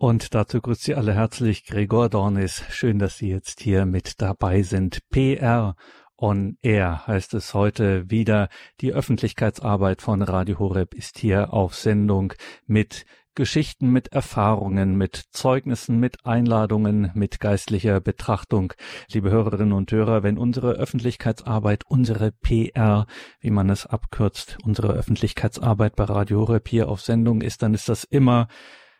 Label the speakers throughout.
Speaker 1: Und dazu grüßt Sie alle herzlich Gregor Dornis. Schön, dass Sie jetzt hier mit dabei sind. PR on Air heißt es heute wieder. Die Öffentlichkeitsarbeit von Radio Horeb ist hier auf Sendung mit Geschichten, mit Erfahrungen, mit Zeugnissen, mit Einladungen, mit geistlicher Betrachtung. Liebe Hörerinnen und Hörer, wenn unsere Öffentlichkeitsarbeit, unsere PR, wie man es abkürzt, unsere Öffentlichkeitsarbeit bei Radio Horeb hier auf Sendung ist, dann ist das immer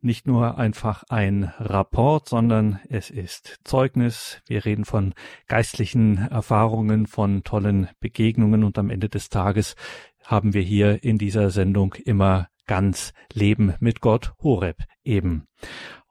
Speaker 1: nicht nur einfach ein Rapport, sondern es ist Zeugnis. Wir reden von geistlichen Erfahrungen, von tollen Begegnungen und am Ende des Tages haben wir hier in dieser Sendung immer ganz Leben mit Gott Horeb eben.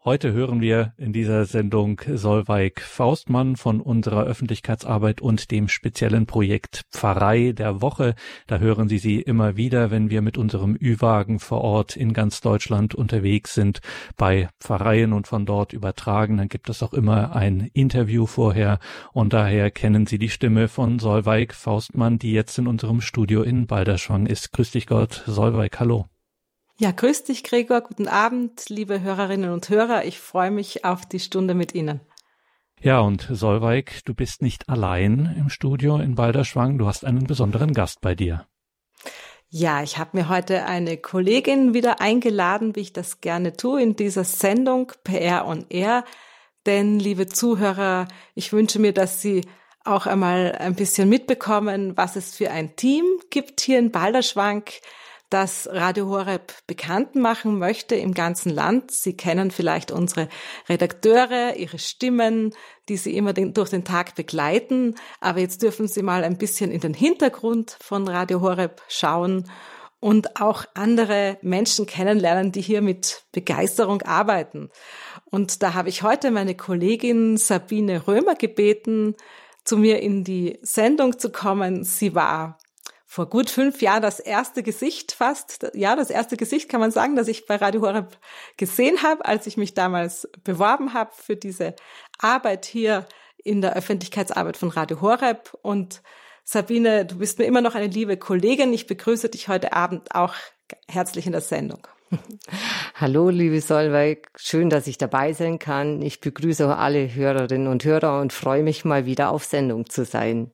Speaker 1: Heute hören wir in dieser Sendung Solveig Faustmann von unserer Öffentlichkeitsarbeit und dem speziellen Projekt Pfarrei der Woche. Da hören Sie sie immer wieder, wenn wir mit unserem Ü-Wagen vor Ort in ganz Deutschland unterwegs sind, bei Pfarreien und von dort übertragen. Dann gibt es auch immer ein Interview vorher und daher kennen Sie die Stimme von Solveig Faustmann, die jetzt in unserem Studio in Balderschwang ist. Grüß dich Gott, Solveig, hallo.
Speaker 2: Ja, grüß dich, Gregor. Guten Abend, liebe Hörerinnen und Hörer. Ich freue mich auf die Stunde mit Ihnen.
Speaker 1: Ja, und Solveig, du bist nicht allein im Studio in Balderschwang. Du hast einen besonderen Gast bei dir.
Speaker 2: Ja, ich habe mir heute eine Kollegin wieder eingeladen, wie ich das gerne tue in dieser Sendung PR on Air. Denn, liebe Zuhörer, ich wünsche mir, dass Sie auch einmal ein bisschen mitbekommen, was es für ein Team gibt hier in Balderschwank das Radio Horeb bekannt machen möchte im ganzen Land. Sie kennen vielleicht unsere Redakteure, ihre Stimmen, die Sie immer den, durch den Tag begleiten. Aber jetzt dürfen Sie mal ein bisschen in den Hintergrund von Radio Horeb schauen und auch andere Menschen kennenlernen, die hier mit Begeisterung arbeiten. Und da habe ich heute meine Kollegin Sabine Römer gebeten, zu mir in die Sendung zu kommen. Sie war vor gut fünf Jahren das erste Gesicht fast, ja, das erste Gesicht kann man sagen, das ich bei Radio Horeb gesehen habe, als ich mich damals beworben habe für diese Arbeit hier in der Öffentlichkeitsarbeit von Radio Horeb. Und Sabine, du bist mir immer noch eine liebe Kollegin. Ich begrüße dich heute Abend auch herzlich in der Sendung.
Speaker 3: Hallo, liebe Solveig. Schön, dass ich dabei sein kann. Ich begrüße auch alle Hörerinnen und Hörer und freue mich mal wieder auf Sendung zu sein.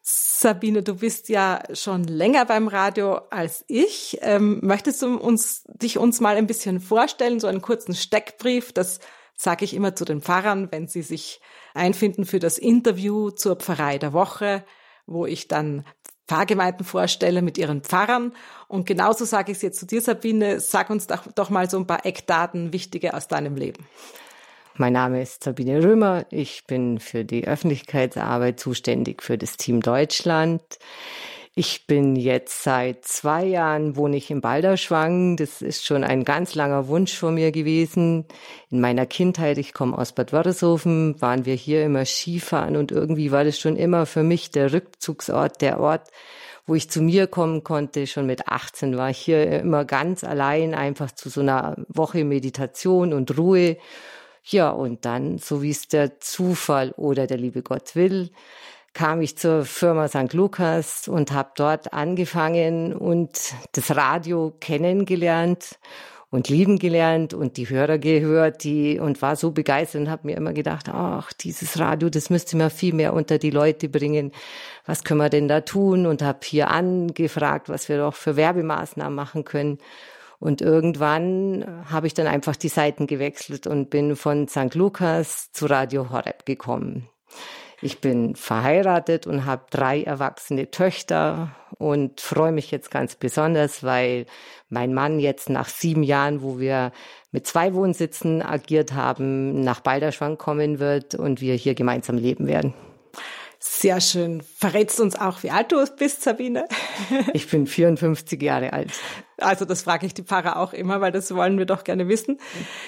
Speaker 2: Sabine, du bist ja schon länger beim Radio als ich. Ähm, möchtest du uns, dich uns mal ein bisschen vorstellen, so einen kurzen Steckbrief? Das sage ich immer zu den Pfarrern, wenn sie sich einfinden für das Interview zur Pfarrei der Woche, wo ich dann Pfarrgemeinden vorstelle mit ihren Pfarrern. Und genauso sage ich es jetzt zu dir, Sabine. Sag uns doch, doch mal so ein paar Eckdaten, wichtige aus deinem Leben.
Speaker 3: Mein Name ist Sabine Römer. Ich bin für die Öffentlichkeitsarbeit zuständig für das Team Deutschland. Ich bin jetzt seit zwei Jahren wohne ich in Balderschwang. Das ist schon ein ganz langer Wunsch von mir gewesen. In meiner Kindheit, ich komme aus Bad Wörishofen, waren wir hier immer Skifahren und irgendwie war das schon immer für mich der Rückzugsort, der Ort, wo ich zu mir kommen konnte. Schon mit 18 war ich hier immer ganz allein, einfach zu so einer Woche Meditation und Ruhe. Ja, und dann, so wie es der Zufall oder der liebe Gott will, kam ich zur Firma St. Lukas und habe dort angefangen und das Radio kennengelernt und lieben gelernt und die Hörer gehört, die und war so begeistert und habe mir immer gedacht, ach, dieses Radio, das müsste man viel mehr unter die Leute bringen. Was können wir denn da tun? Und habe hier angefragt, was wir doch für Werbemaßnahmen machen können. Und irgendwann habe ich dann einfach die Seiten gewechselt und bin von St. Lukas zu Radio Horeb gekommen. Ich bin verheiratet und habe drei erwachsene Töchter und freue mich jetzt ganz besonders, weil mein Mann jetzt nach sieben Jahren, wo wir mit zwei Wohnsitzen agiert haben, nach Balderschwang kommen wird und wir hier gemeinsam leben werden.
Speaker 2: Sehr schön. Verrätst uns auch, wie alt du bist, Sabine?
Speaker 3: Ich bin 54 Jahre alt.
Speaker 2: Also das frage ich die Pfarrer auch immer, weil das wollen wir doch gerne wissen.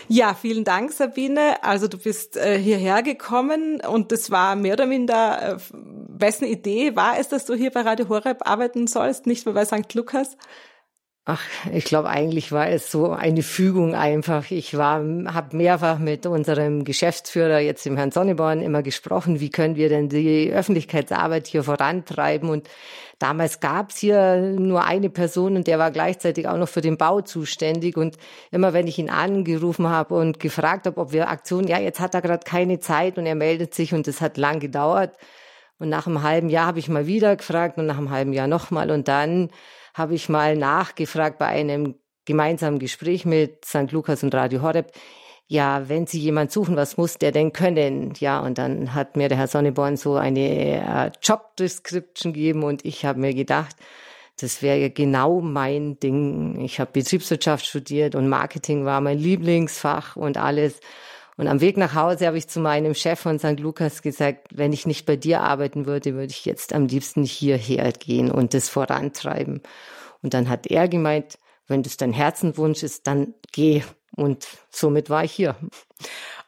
Speaker 2: Ja, vielen Dank, Sabine. Also du bist äh, hierher gekommen und das war mehr oder minder, äh, wessen Idee war es, dass du hier bei Radio Horeb arbeiten sollst, nicht mehr bei St. Lukas?
Speaker 3: Ach, ich glaube, eigentlich war es so eine Fügung einfach. Ich war, habe mehrfach mit unserem Geschäftsführer, jetzt dem Herrn Sonneborn, immer gesprochen, wie können wir denn die Öffentlichkeitsarbeit hier vorantreiben. Und damals gab es hier nur eine Person und der war gleichzeitig auch noch für den Bau zuständig. Und immer wenn ich ihn angerufen habe und gefragt habe, ob wir Aktionen, ja, jetzt hat er gerade keine Zeit und er meldet sich und es hat lang gedauert. Und nach einem halben Jahr habe ich mal wieder gefragt und nach einem halben Jahr nochmal und dann habe ich mal nachgefragt bei einem gemeinsamen Gespräch mit St. Lukas und Radio Horeb. Ja, wenn Sie jemand suchen, was muss der denn können? Ja, und dann hat mir der Herr Sonneborn so eine äh, Job Description gegeben und ich habe mir gedacht, das wäre genau mein Ding. Ich habe Betriebswirtschaft studiert und Marketing war mein Lieblingsfach und alles. Und am Weg nach Hause habe ich zu meinem Chef von St. Lukas gesagt, wenn ich nicht bei dir arbeiten würde, würde ich jetzt am liebsten hierher gehen und das vorantreiben. Und dann hat er gemeint, wenn das dein Herzenwunsch ist, dann geh. Und somit war ich hier.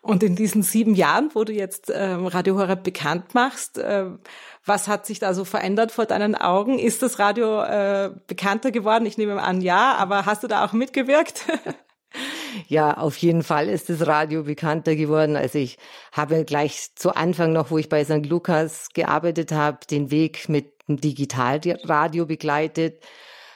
Speaker 2: Und in diesen sieben Jahren, wo du jetzt ähm, Radio Horeb bekannt machst, äh, was hat sich da so verändert vor deinen Augen? Ist das Radio äh, bekannter geworden? Ich nehme an, ja, aber hast du da auch mitgewirkt?
Speaker 3: Ja, auf jeden Fall ist das Radio bekannter geworden. Also ich habe gleich zu Anfang noch, wo ich bei St. Lukas gearbeitet habe, den Weg mit dem Digitalradio begleitet.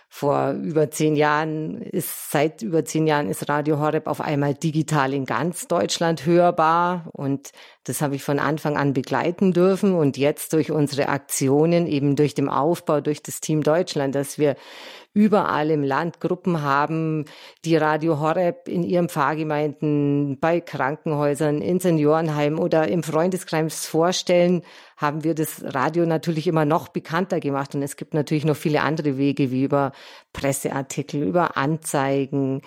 Speaker 3: Vor über zehn Jahren ist, seit über zehn Jahren ist Radio Horeb auf einmal digital in ganz Deutschland hörbar. Und das habe ich von Anfang an begleiten dürfen. Und jetzt durch unsere Aktionen, eben durch den Aufbau, durch das Team Deutschland, dass wir überall im Land Gruppen haben, die Radio Horeb in ihren Pfarrgemeinden, bei Krankenhäusern, in Seniorenheimen oder im Freundeskreis vorstellen, haben wir das Radio natürlich immer noch bekannter gemacht. Und es gibt natürlich noch viele andere Wege, wie über Presseartikel, über Anzeigen,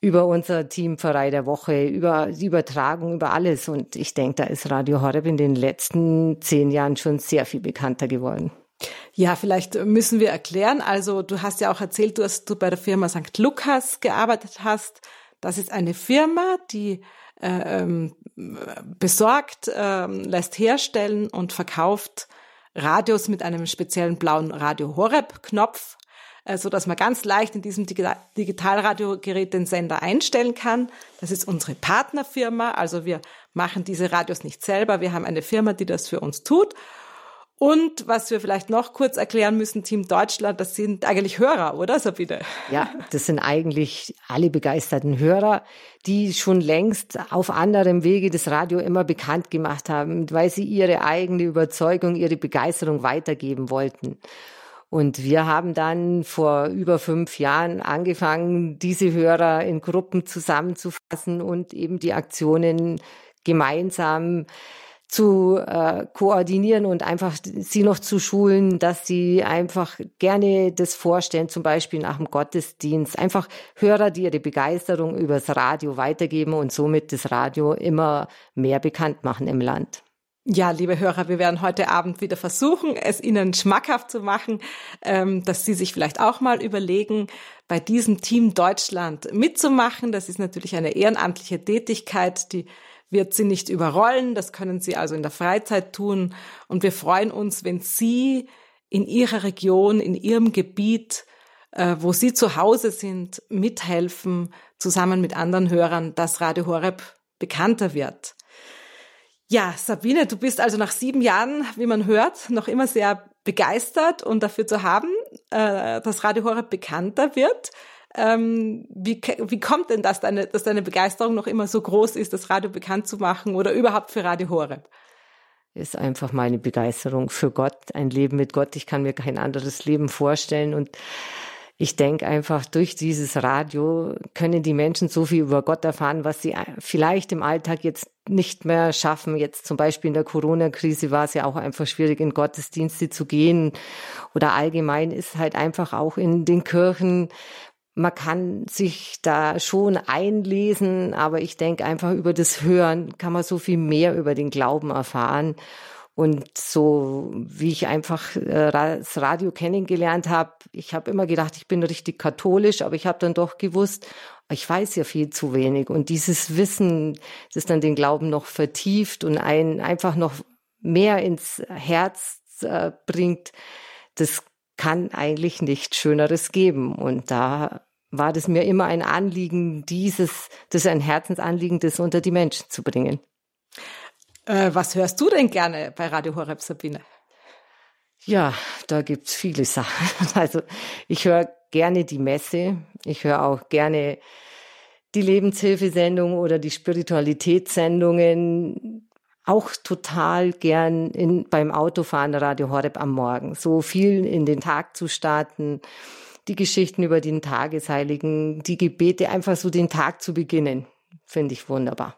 Speaker 3: über unser Teamverein der Woche, über die Übertragung, über alles. Und ich denke, da ist Radio Horeb in den letzten zehn Jahren schon sehr viel bekannter geworden.
Speaker 2: Ja, vielleicht müssen wir erklären. Also du hast ja auch erzählt, dass du bei der Firma St. Lukas gearbeitet hast. Das ist eine Firma, die äh, ähm, besorgt, äh, lässt herstellen und verkauft Radios mit einem speziellen blauen Radio Horeb Knopf, äh, so dass man ganz leicht in diesem Digitalradiogerät den Sender einstellen kann. Das ist unsere Partnerfirma. Also wir machen diese Radios nicht selber. Wir haben eine Firma, die das für uns tut. Und was wir vielleicht noch kurz erklären müssen, Team Deutschland, das sind eigentlich Hörer, oder Sabine?
Speaker 3: Ja, das sind eigentlich alle begeisterten Hörer, die schon längst auf anderem Wege das Radio immer bekannt gemacht haben, weil sie ihre eigene Überzeugung, ihre Begeisterung weitergeben wollten. Und wir haben dann vor über fünf Jahren angefangen, diese Hörer in Gruppen zusammenzufassen und eben die Aktionen gemeinsam zu äh, koordinieren und einfach sie noch zu schulen, dass sie einfach gerne das vorstellen, zum Beispiel nach dem Gottesdienst. Einfach Hörer, die ihre Begeisterung übers Radio weitergeben und somit das Radio immer mehr bekannt machen im Land.
Speaker 2: Ja, liebe Hörer, wir werden heute Abend wieder versuchen, es Ihnen schmackhaft zu machen, ähm, dass Sie sich vielleicht auch mal überlegen, bei diesem Team Deutschland mitzumachen. Das ist natürlich eine ehrenamtliche Tätigkeit, die wird sie nicht überrollen. Das können Sie also in der Freizeit tun. Und wir freuen uns, wenn Sie in Ihrer Region, in Ihrem Gebiet, äh, wo Sie zu Hause sind, mithelfen, zusammen mit anderen Hörern, dass Radio Horeb bekannter wird. Ja, Sabine, du bist also nach sieben Jahren, wie man hört, noch immer sehr begeistert und dafür zu haben, äh, dass Radio Horeb bekannter wird. Ähm, wie, wie kommt denn das, deine, dass deine Begeisterung noch immer so groß ist, das Radio bekannt zu machen oder überhaupt für Radio Horeb?
Speaker 3: Ist einfach meine Begeisterung für Gott, ein Leben mit Gott. Ich kann mir kein anderes Leben vorstellen und ich denke einfach, durch dieses Radio können die Menschen so viel über Gott erfahren, was sie vielleicht im Alltag jetzt nicht mehr schaffen. Jetzt zum Beispiel in der Corona-Krise war es ja auch einfach schwierig, in Gottesdienste zu gehen. Oder allgemein ist halt einfach auch in den Kirchen man kann sich da schon einlesen, aber ich denke einfach über das Hören kann man so viel mehr über den Glauben erfahren. Und so wie ich einfach äh, das Radio kennengelernt habe, ich habe immer gedacht, ich bin richtig katholisch, aber ich habe dann doch gewusst, ich weiß ja viel zu wenig. Und dieses Wissen, das dann den Glauben noch vertieft und einen einfach noch mehr ins Herz äh, bringt, das kann eigentlich nichts Schöneres geben. Und da war das mir immer ein Anliegen, dieses, das ist ein Herzensanliegen, das unter die Menschen zu bringen.
Speaker 2: Äh, was hörst du denn gerne bei Radio Horeb, Sabine?
Speaker 3: Ja, da gibt's viele Sachen. Also ich höre gerne die Messe. Ich höre auch gerne die Lebenshilfesendung oder die Spiritualitätssendungen. Auch total gern in, beim Autofahren Radio Horeb am Morgen. So viel in den Tag zu starten, die Geschichten über den Tagesheiligen, die Gebete, einfach so den Tag zu beginnen, finde ich wunderbar.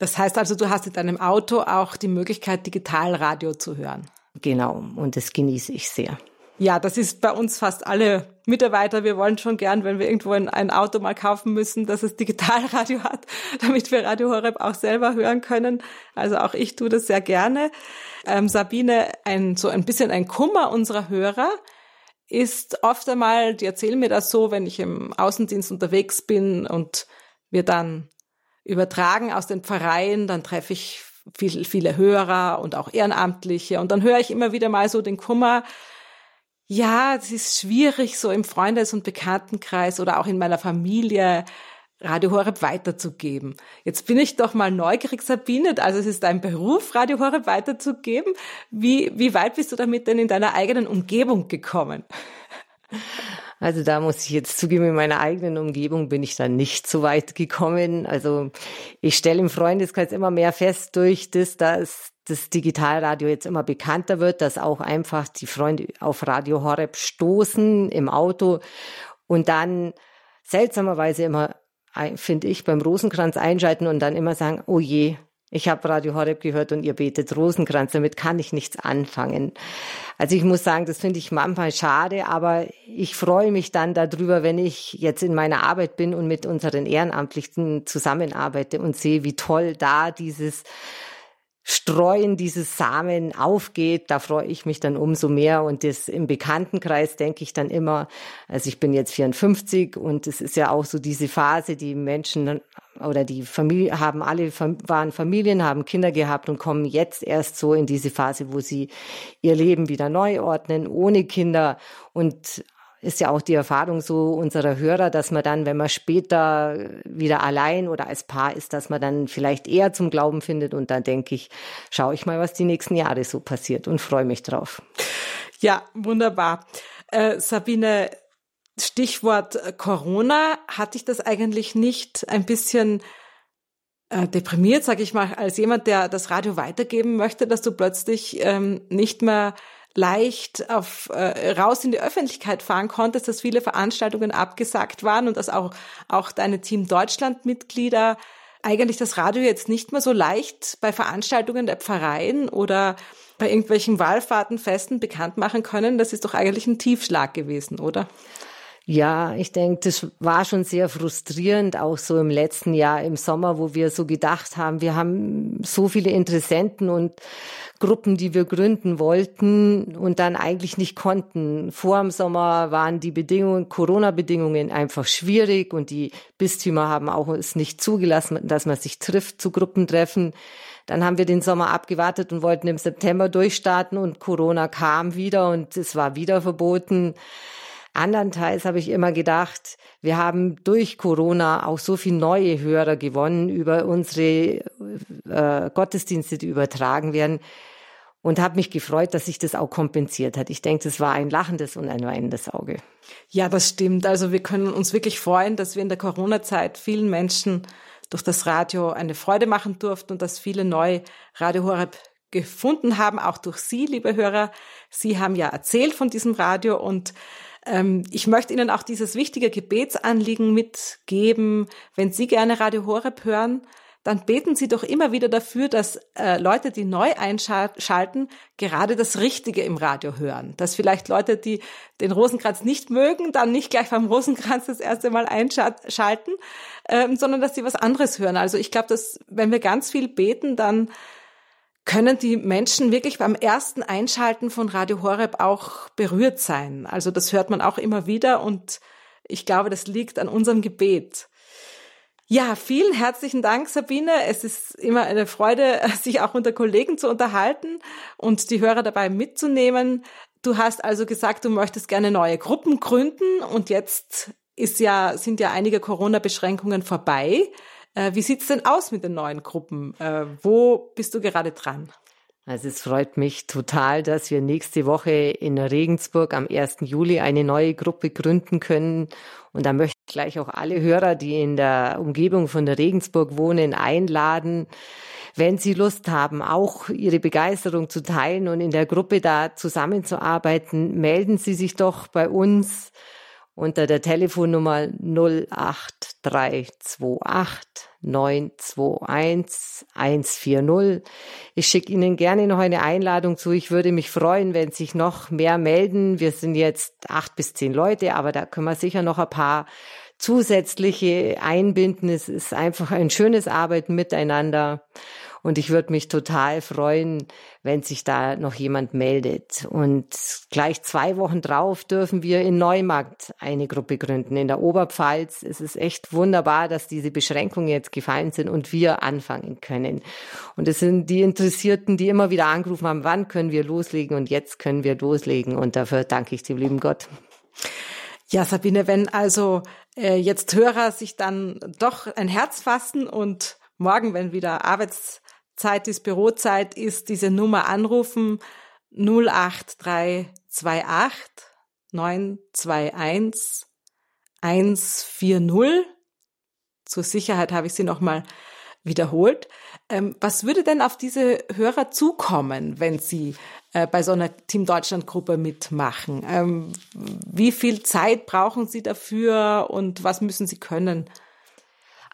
Speaker 2: Das heißt also, du hast in deinem Auto auch die Möglichkeit, Digitalradio zu hören.
Speaker 3: Genau, und das genieße ich sehr.
Speaker 2: Ja, das ist bei uns fast alle Mitarbeiter. Wir wollen schon gern, wenn wir irgendwo ein, ein, Auto mal kaufen müssen, dass es Digitalradio hat, damit wir Radio Horeb auch selber hören können. Also auch ich tue das sehr gerne. Ähm, Sabine, ein, so ein bisschen ein Kummer unserer Hörer ist oft einmal, die erzählen mir das so, wenn ich im Außendienst unterwegs bin und wir dann übertragen aus den Pfarreien, dann treffe ich viel, viele Hörer und auch Ehrenamtliche. Und dann höre ich immer wieder mal so den Kummer, ja, es ist schwierig, so im Freundes- und Bekanntenkreis oder auch in meiner Familie Radio Horeb weiterzugeben. Jetzt bin ich doch mal neugierig, Sabine. Also es ist dein Beruf, Radio Horeb weiterzugeben. Wie, wie weit bist du damit denn in deiner eigenen Umgebung gekommen?
Speaker 3: Also da muss ich jetzt zugeben, in meiner eigenen Umgebung bin ich da nicht so weit gekommen. Also ich stelle im Freundeskreis immer mehr fest durch das, dass das Digitalradio jetzt immer bekannter wird, dass auch einfach die Freunde auf Radio Horeb stoßen im Auto und dann seltsamerweise immer, finde ich, beim Rosenkranz einschalten und dann immer sagen, oh je, ich habe Radio Horeb gehört und ihr betet Rosenkranz, damit kann ich nichts anfangen. Also ich muss sagen, das finde ich manchmal schade, aber ich freue mich dann darüber, wenn ich jetzt in meiner Arbeit bin und mit unseren Ehrenamtlichen zusammenarbeite und sehe, wie toll da dieses Streuen dieses Samen aufgeht, da freue ich mich dann umso mehr. Und das im Bekanntenkreis denke ich dann immer, also ich bin jetzt 54 und es ist ja auch so diese Phase, die Menschen oder die Familie haben alle waren Familien, haben Kinder gehabt und kommen jetzt erst so in diese Phase, wo sie ihr Leben wieder neu ordnen, ohne Kinder und ist ja auch die Erfahrung so unserer Hörer, dass man dann, wenn man später wieder allein oder als Paar ist, dass man dann vielleicht eher zum Glauben findet. Und da denke ich, schaue ich mal, was die nächsten Jahre so passiert und freue mich drauf.
Speaker 2: Ja, wunderbar. Äh, Sabine, Stichwort Corona, hatte ich das eigentlich nicht ein bisschen äh, deprimiert, sage ich mal, als jemand, der das Radio weitergeben möchte, dass du plötzlich ähm, nicht mehr leicht auf, äh, raus in die Öffentlichkeit fahren konntest, dass viele Veranstaltungen abgesagt waren und dass auch, auch deine Team Deutschland-Mitglieder eigentlich das Radio jetzt nicht mehr so leicht bei Veranstaltungen der Pfarreien oder bei irgendwelchen Wallfahrtenfesten bekannt machen können. Das ist doch eigentlich ein Tiefschlag gewesen, oder?
Speaker 3: Ja, ich denke, das war schon sehr frustrierend, auch so im letzten Jahr im Sommer, wo wir so gedacht haben, wir haben so viele Interessenten und Gruppen, die wir gründen wollten und dann eigentlich nicht konnten. Vor dem Sommer waren die Bedingungen, Corona-Bedingungen einfach schwierig und die Bistümer haben auch es nicht zugelassen, dass man sich trifft zu Gruppentreffen. Dann haben wir den Sommer abgewartet und wollten im September durchstarten und Corona kam wieder und es war wieder verboten. Andernteils habe ich immer gedacht, wir haben durch Corona auch so viel neue Hörer gewonnen über unsere äh, Gottesdienste, die übertragen werden. Und habe mich gefreut, dass sich das auch kompensiert hat. Ich denke, das war ein lachendes und ein weinendes Auge.
Speaker 2: Ja, das stimmt. Also wir können uns wirklich freuen, dass wir in der Corona-Zeit vielen Menschen durch das Radio eine Freude machen durften und dass viele neu Radio Horeb gefunden haben, auch durch Sie, liebe Hörer. Sie haben ja erzählt von diesem Radio und ich möchte Ihnen auch dieses wichtige Gebetsanliegen mitgeben. Wenn Sie gerne Radio Horeb hören, dann beten Sie doch immer wieder dafür, dass äh, Leute, die neu einschalten, gerade das Richtige im Radio hören. Dass vielleicht Leute, die den Rosenkranz nicht mögen, dann nicht gleich beim Rosenkranz das erste Mal einschalten, ähm, sondern dass sie was anderes hören. Also ich glaube, dass wenn wir ganz viel beten, dann können die Menschen wirklich beim ersten Einschalten von Radio Horeb auch berührt sein. Also das hört man auch immer wieder und ich glaube, das liegt an unserem Gebet. Ja, vielen herzlichen Dank, Sabine. Es ist immer eine Freude, sich auch unter Kollegen zu unterhalten und die Hörer dabei mitzunehmen. Du hast also gesagt, du möchtest gerne neue Gruppen gründen und jetzt ist ja, sind ja einige Corona-Beschränkungen vorbei. Äh, wie sieht's denn aus mit den neuen Gruppen? Äh, wo bist du gerade dran?
Speaker 3: Also es freut mich total, dass wir nächste Woche in Regensburg am 1. Juli eine neue Gruppe gründen können. Und da möchte ich gleich auch alle Hörer, die in der Umgebung von der Regensburg wohnen, einladen, wenn Sie Lust haben, auch Ihre Begeisterung zu teilen und in der Gruppe da zusammenzuarbeiten, melden Sie sich doch bei uns unter der Telefonnummer 08328 921 140. Ich schicke Ihnen gerne noch eine Einladung zu. Ich würde mich freuen, wenn sich noch mehr melden. Wir sind jetzt acht bis zehn Leute, aber da können wir sicher noch ein paar zusätzliche einbinden. Es ist einfach ein schönes Arbeiten miteinander. Und ich würde mich total freuen, wenn sich da noch jemand meldet. Und gleich zwei Wochen drauf dürfen wir in Neumarkt eine Gruppe gründen. In der Oberpfalz es ist echt wunderbar, dass diese Beschränkungen jetzt gefallen sind und wir anfangen können. Und es sind die Interessierten, die immer wieder angerufen haben, wann können wir loslegen? Und jetzt können wir loslegen. Und dafür danke ich dem lieben Gott.
Speaker 2: Ja, Sabine, wenn also äh, jetzt Hörer sich dann doch ein Herz fassen und morgen, wenn wieder Arbeits Zeit ist, Bürozeit ist, diese Nummer anrufen 08328 921 140. Zur Sicherheit habe ich sie nochmal wiederholt. Ähm, was würde denn auf diese Hörer zukommen, wenn sie äh, bei so einer Team Deutschland Gruppe mitmachen? Ähm, wie viel Zeit brauchen sie dafür und was müssen sie können?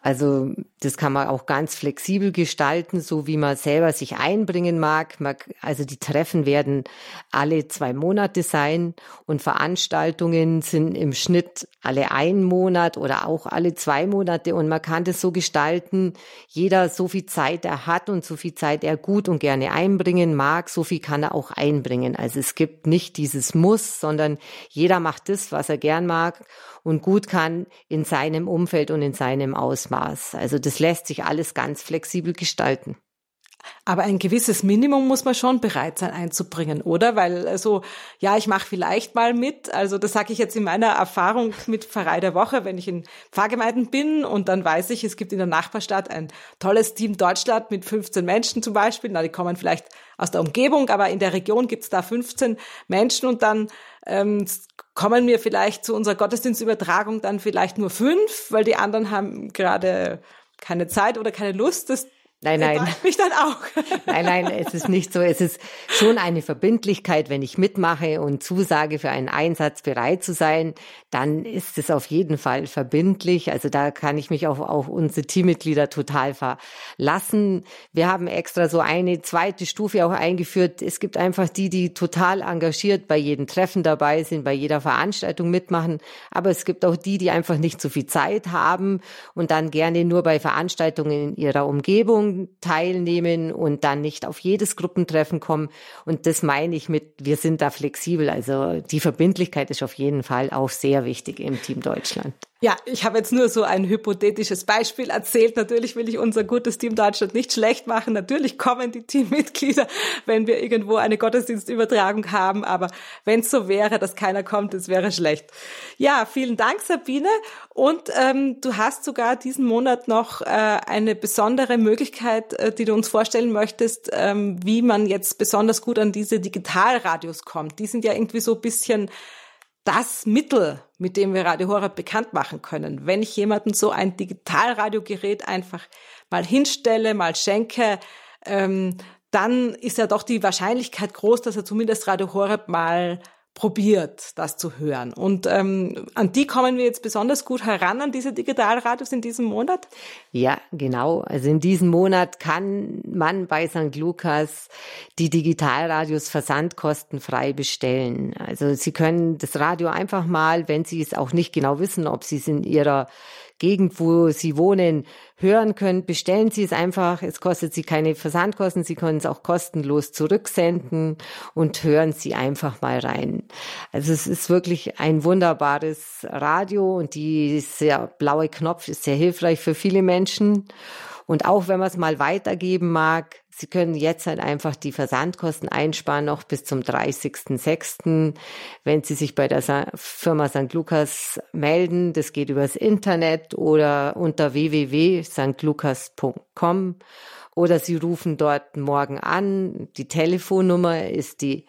Speaker 3: Also das kann man auch ganz flexibel gestalten, so wie man selber sich einbringen mag. Also die Treffen werden alle zwei Monate sein und Veranstaltungen sind im Schnitt alle einen Monat oder auch alle zwei Monate. Und man kann das so gestalten, jeder so viel Zeit er hat und so viel Zeit er gut und gerne einbringen mag, so viel kann er auch einbringen. Also es gibt nicht dieses Muss, sondern jeder macht das, was er gern mag und gut kann in seinem Umfeld und in seinem Ausmaß. Also das lässt sich alles ganz flexibel gestalten.
Speaker 2: Aber ein gewisses Minimum muss man schon bereit sein einzubringen, oder? Weil also ja, ich mache vielleicht mal mit. Also das sage ich jetzt in meiner Erfahrung mit Pfarrei der Woche, wenn ich in Pfarrgemeinden bin und dann weiß ich, es gibt in der Nachbarstadt ein tolles Team Deutschland mit 15 Menschen zum Beispiel. Na, die kommen vielleicht aus der Umgebung, aber in der Region gibt's da 15 Menschen und dann ähm, kommen mir vielleicht zu unserer Gottesdienstübertragung dann vielleicht nur fünf, weil die anderen haben gerade keine Zeit oder keine Lust, das
Speaker 3: Nein, nein.
Speaker 2: Mich dann auch.
Speaker 3: Nein, nein, es ist nicht so. Es ist schon eine Verbindlichkeit, wenn ich mitmache und zusage, für einen Einsatz bereit zu sein, dann ist es auf jeden Fall verbindlich. Also da kann ich mich auch auf unsere Teammitglieder total verlassen. Wir haben extra so eine zweite Stufe auch eingeführt. Es gibt einfach die, die total engagiert bei jedem Treffen dabei sind, bei jeder Veranstaltung mitmachen. Aber es gibt auch die, die einfach nicht so viel Zeit haben und dann gerne nur bei Veranstaltungen in ihrer Umgebung teilnehmen und dann nicht auf jedes Gruppentreffen kommen. Und das meine ich mit, wir sind da flexibel. Also die Verbindlichkeit ist auf jeden Fall auch sehr wichtig im Team Deutschland.
Speaker 2: Ja, ich habe jetzt nur so ein hypothetisches Beispiel erzählt. Natürlich will ich unser gutes Team Deutschland nicht schlecht machen. Natürlich kommen die Teammitglieder, wenn wir irgendwo eine Gottesdienstübertragung haben. Aber wenn es so wäre, dass keiner kommt, das wäre schlecht. Ja, vielen Dank, Sabine. Und ähm, du hast sogar diesen Monat noch äh, eine besondere Möglichkeit, äh, die du uns vorstellen möchtest, ähm, wie man jetzt besonders gut an diese Digitalradios kommt. Die sind ja irgendwie so ein bisschen das Mittel, mit dem wir Radio Horeb bekannt machen können. Wenn ich jemanden so ein Digitalradiogerät einfach mal hinstelle, mal schenke, ähm, dann ist ja doch die Wahrscheinlichkeit groß, dass er zumindest Radio Horeb mal probiert, das zu hören. Und ähm, an die kommen wir jetzt besonders gut heran, an diese Digitalradios in diesem Monat?
Speaker 3: Ja, genau. Also in diesem Monat kann man bei St. Lukas die Digitalradios versandkostenfrei bestellen. Also Sie können das Radio einfach mal, wenn Sie es auch nicht genau wissen, ob Sie es in Ihrer Gegend, wo Sie wohnen, hören können, bestellen Sie es einfach. Es kostet Sie keine Versandkosten. Sie können es auch kostenlos zurücksenden und hören Sie einfach mal rein. Also es ist wirklich ein wunderbares Radio und dieser blaue Knopf ist sehr hilfreich für viele Menschen. Und auch wenn man es mal weitergeben mag, Sie können jetzt halt einfach die Versandkosten einsparen, noch bis zum 30.06., wenn Sie sich bei der Firma St. Lukas melden. Das geht übers Internet oder unter www.stlukas.com oder Sie rufen dort morgen an. Die Telefonnummer ist die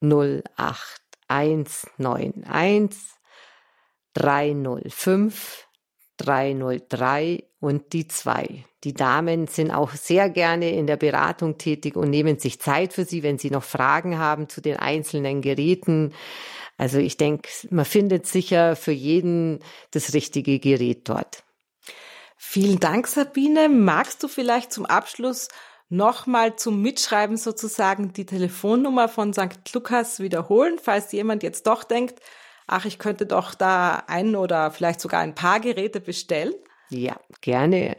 Speaker 3: 08191 305 303 und die 2. Die Damen sind auch sehr gerne in der Beratung tätig und nehmen sich Zeit für Sie, wenn Sie noch Fragen haben zu den einzelnen Geräten. Also ich denke, man findet sicher für jeden das richtige Gerät dort.
Speaker 2: Vielen Dank, Sabine. Magst du vielleicht zum Abschluss nochmal zum Mitschreiben sozusagen die Telefonnummer von St. Lukas wiederholen, falls jemand jetzt doch denkt, ach, ich könnte doch da ein oder vielleicht sogar ein paar Geräte bestellen?
Speaker 3: Ja, gerne.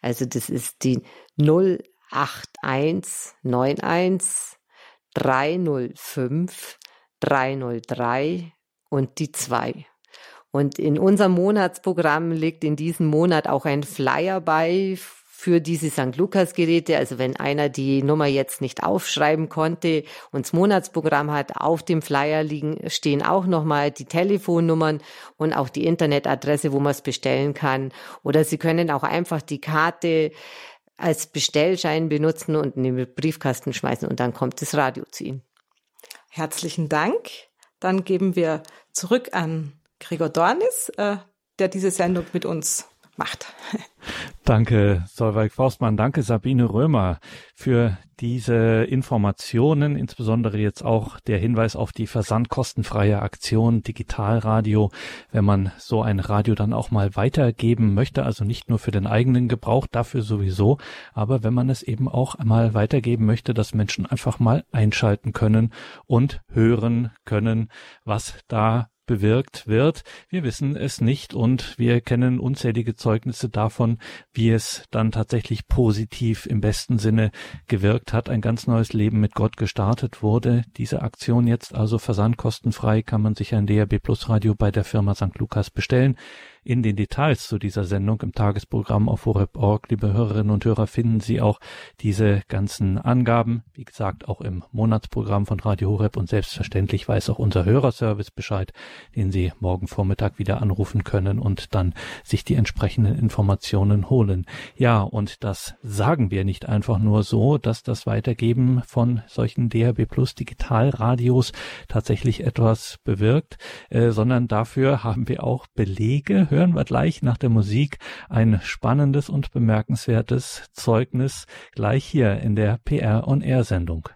Speaker 3: Also das ist die 08191 305 303 und die 2. Und in unserem Monatsprogramm liegt in diesem Monat auch ein Flyer bei für diese St. Lukas Geräte. Also wenn einer die Nummer jetzt nicht aufschreiben konnte und das Monatsprogramm hat, auf dem Flyer liegen, stehen auch nochmal die Telefonnummern und auch die Internetadresse, wo man es bestellen kann. Oder Sie können auch einfach die Karte als Bestellschein benutzen und in den Briefkasten schmeißen und dann kommt das Radio zu Ihnen.
Speaker 2: Herzlichen Dank. Dann geben wir zurück an Gregor Dornis, äh, der diese Sendung mit uns macht.
Speaker 1: Danke, Solveig Forstmann. Danke, Sabine Römer, für diese Informationen, insbesondere jetzt auch der Hinweis auf die versandkostenfreie Aktion Digitalradio, wenn man so ein Radio dann auch mal weitergeben möchte, also nicht nur für den eigenen Gebrauch, dafür sowieso, aber wenn man es eben auch einmal weitergeben möchte, dass Menschen einfach mal einschalten können und hören können, was da bewirkt wird. Wir wissen es nicht und wir kennen unzählige Zeugnisse davon, wie es dann tatsächlich positiv im besten Sinne gewirkt hat, ein ganz neues Leben mit Gott gestartet wurde. Diese Aktion jetzt also versandkostenfrei kann man sich ein DAB Plus Radio bei der Firma St. Lukas bestellen. In den Details zu dieser Sendung im Tagesprogramm auf horeb.org, liebe Hörerinnen und Hörer, finden Sie auch diese ganzen Angaben. Wie gesagt, auch im Monatsprogramm von Radio Horeb und selbstverständlich weiß auch unser Hörerservice Bescheid, den Sie morgen Vormittag wieder anrufen können und dann sich die entsprechenden Informationen holen. Ja, und das sagen wir nicht einfach nur so, dass das Weitergeben von solchen DHB Plus Digitalradios tatsächlich etwas bewirkt, äh, sondern dafür haben wir auch Belege, hören wir gleich nach der Musik ein spannendes und bemerkenswertes Zeugnis gleich hier in der PR on Air Sendung.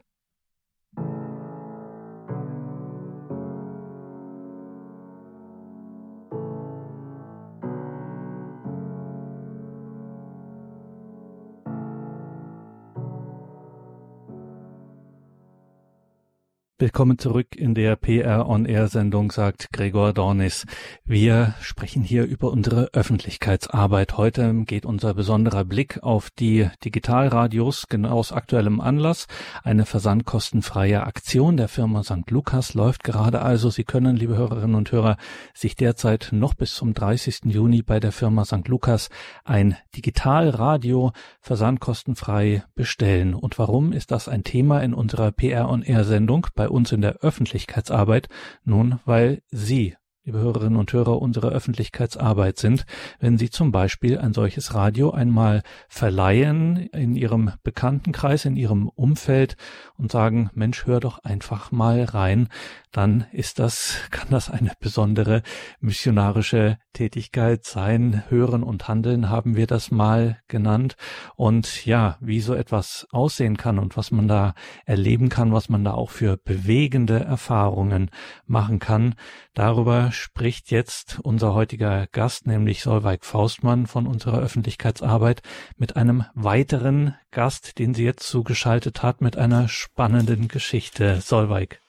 Speaker 1: Willkommen zurück in der PR On Air Sendung, sagt Gregor Dornis. Wir sprechen hier über unsere Öffentlichkeitsarbeit. Heute geht unser besonderer Blick auf die Digitalradios genau aus aktuellem Anlass. Eine versandkostenfreie Aktion der Firma St. Lukas läuft gerade also. Sie können, liebe Hörerinnen und Hörer, sich derzeit noch bis zum 30. Juni bei der Firma St. Lukas ein Digitalradio versandkostenfrei bestellen. Und warum ist das ein Thema in unserer PR On Air Sendung? Bei bei uns in der Öffentlichkeitsarbeit? Nun, weil Sie liebe Hörerinnen und Hörer, unsere Öffentlichkeitsarbeit sind, wenn Sie zum Beispiel ein solches Radio einmal verleihen in Ihrem Bekanntenkreis, in Ihrem Umfeld und sagen, Mensch, hör doch einfach mal rein, dann ist das, kann das eine besondere missionarische Tätigkeit sein. Hören und Handeln haben wir das mal genannt. Und ja, wie so etwas aussehen kann und was man da erleben kann, was man da auch für bewegende Erfahrungen machen kann, darüber spricht jetzt unser heutiger Gast, nämlich Solveig Faustmann von unserer Öffentlichkeitsarbeit, mit einem weiteren Gast, den sie jetzt zugeschaltet hat, mit einer spannenden Geschichte. Solveig.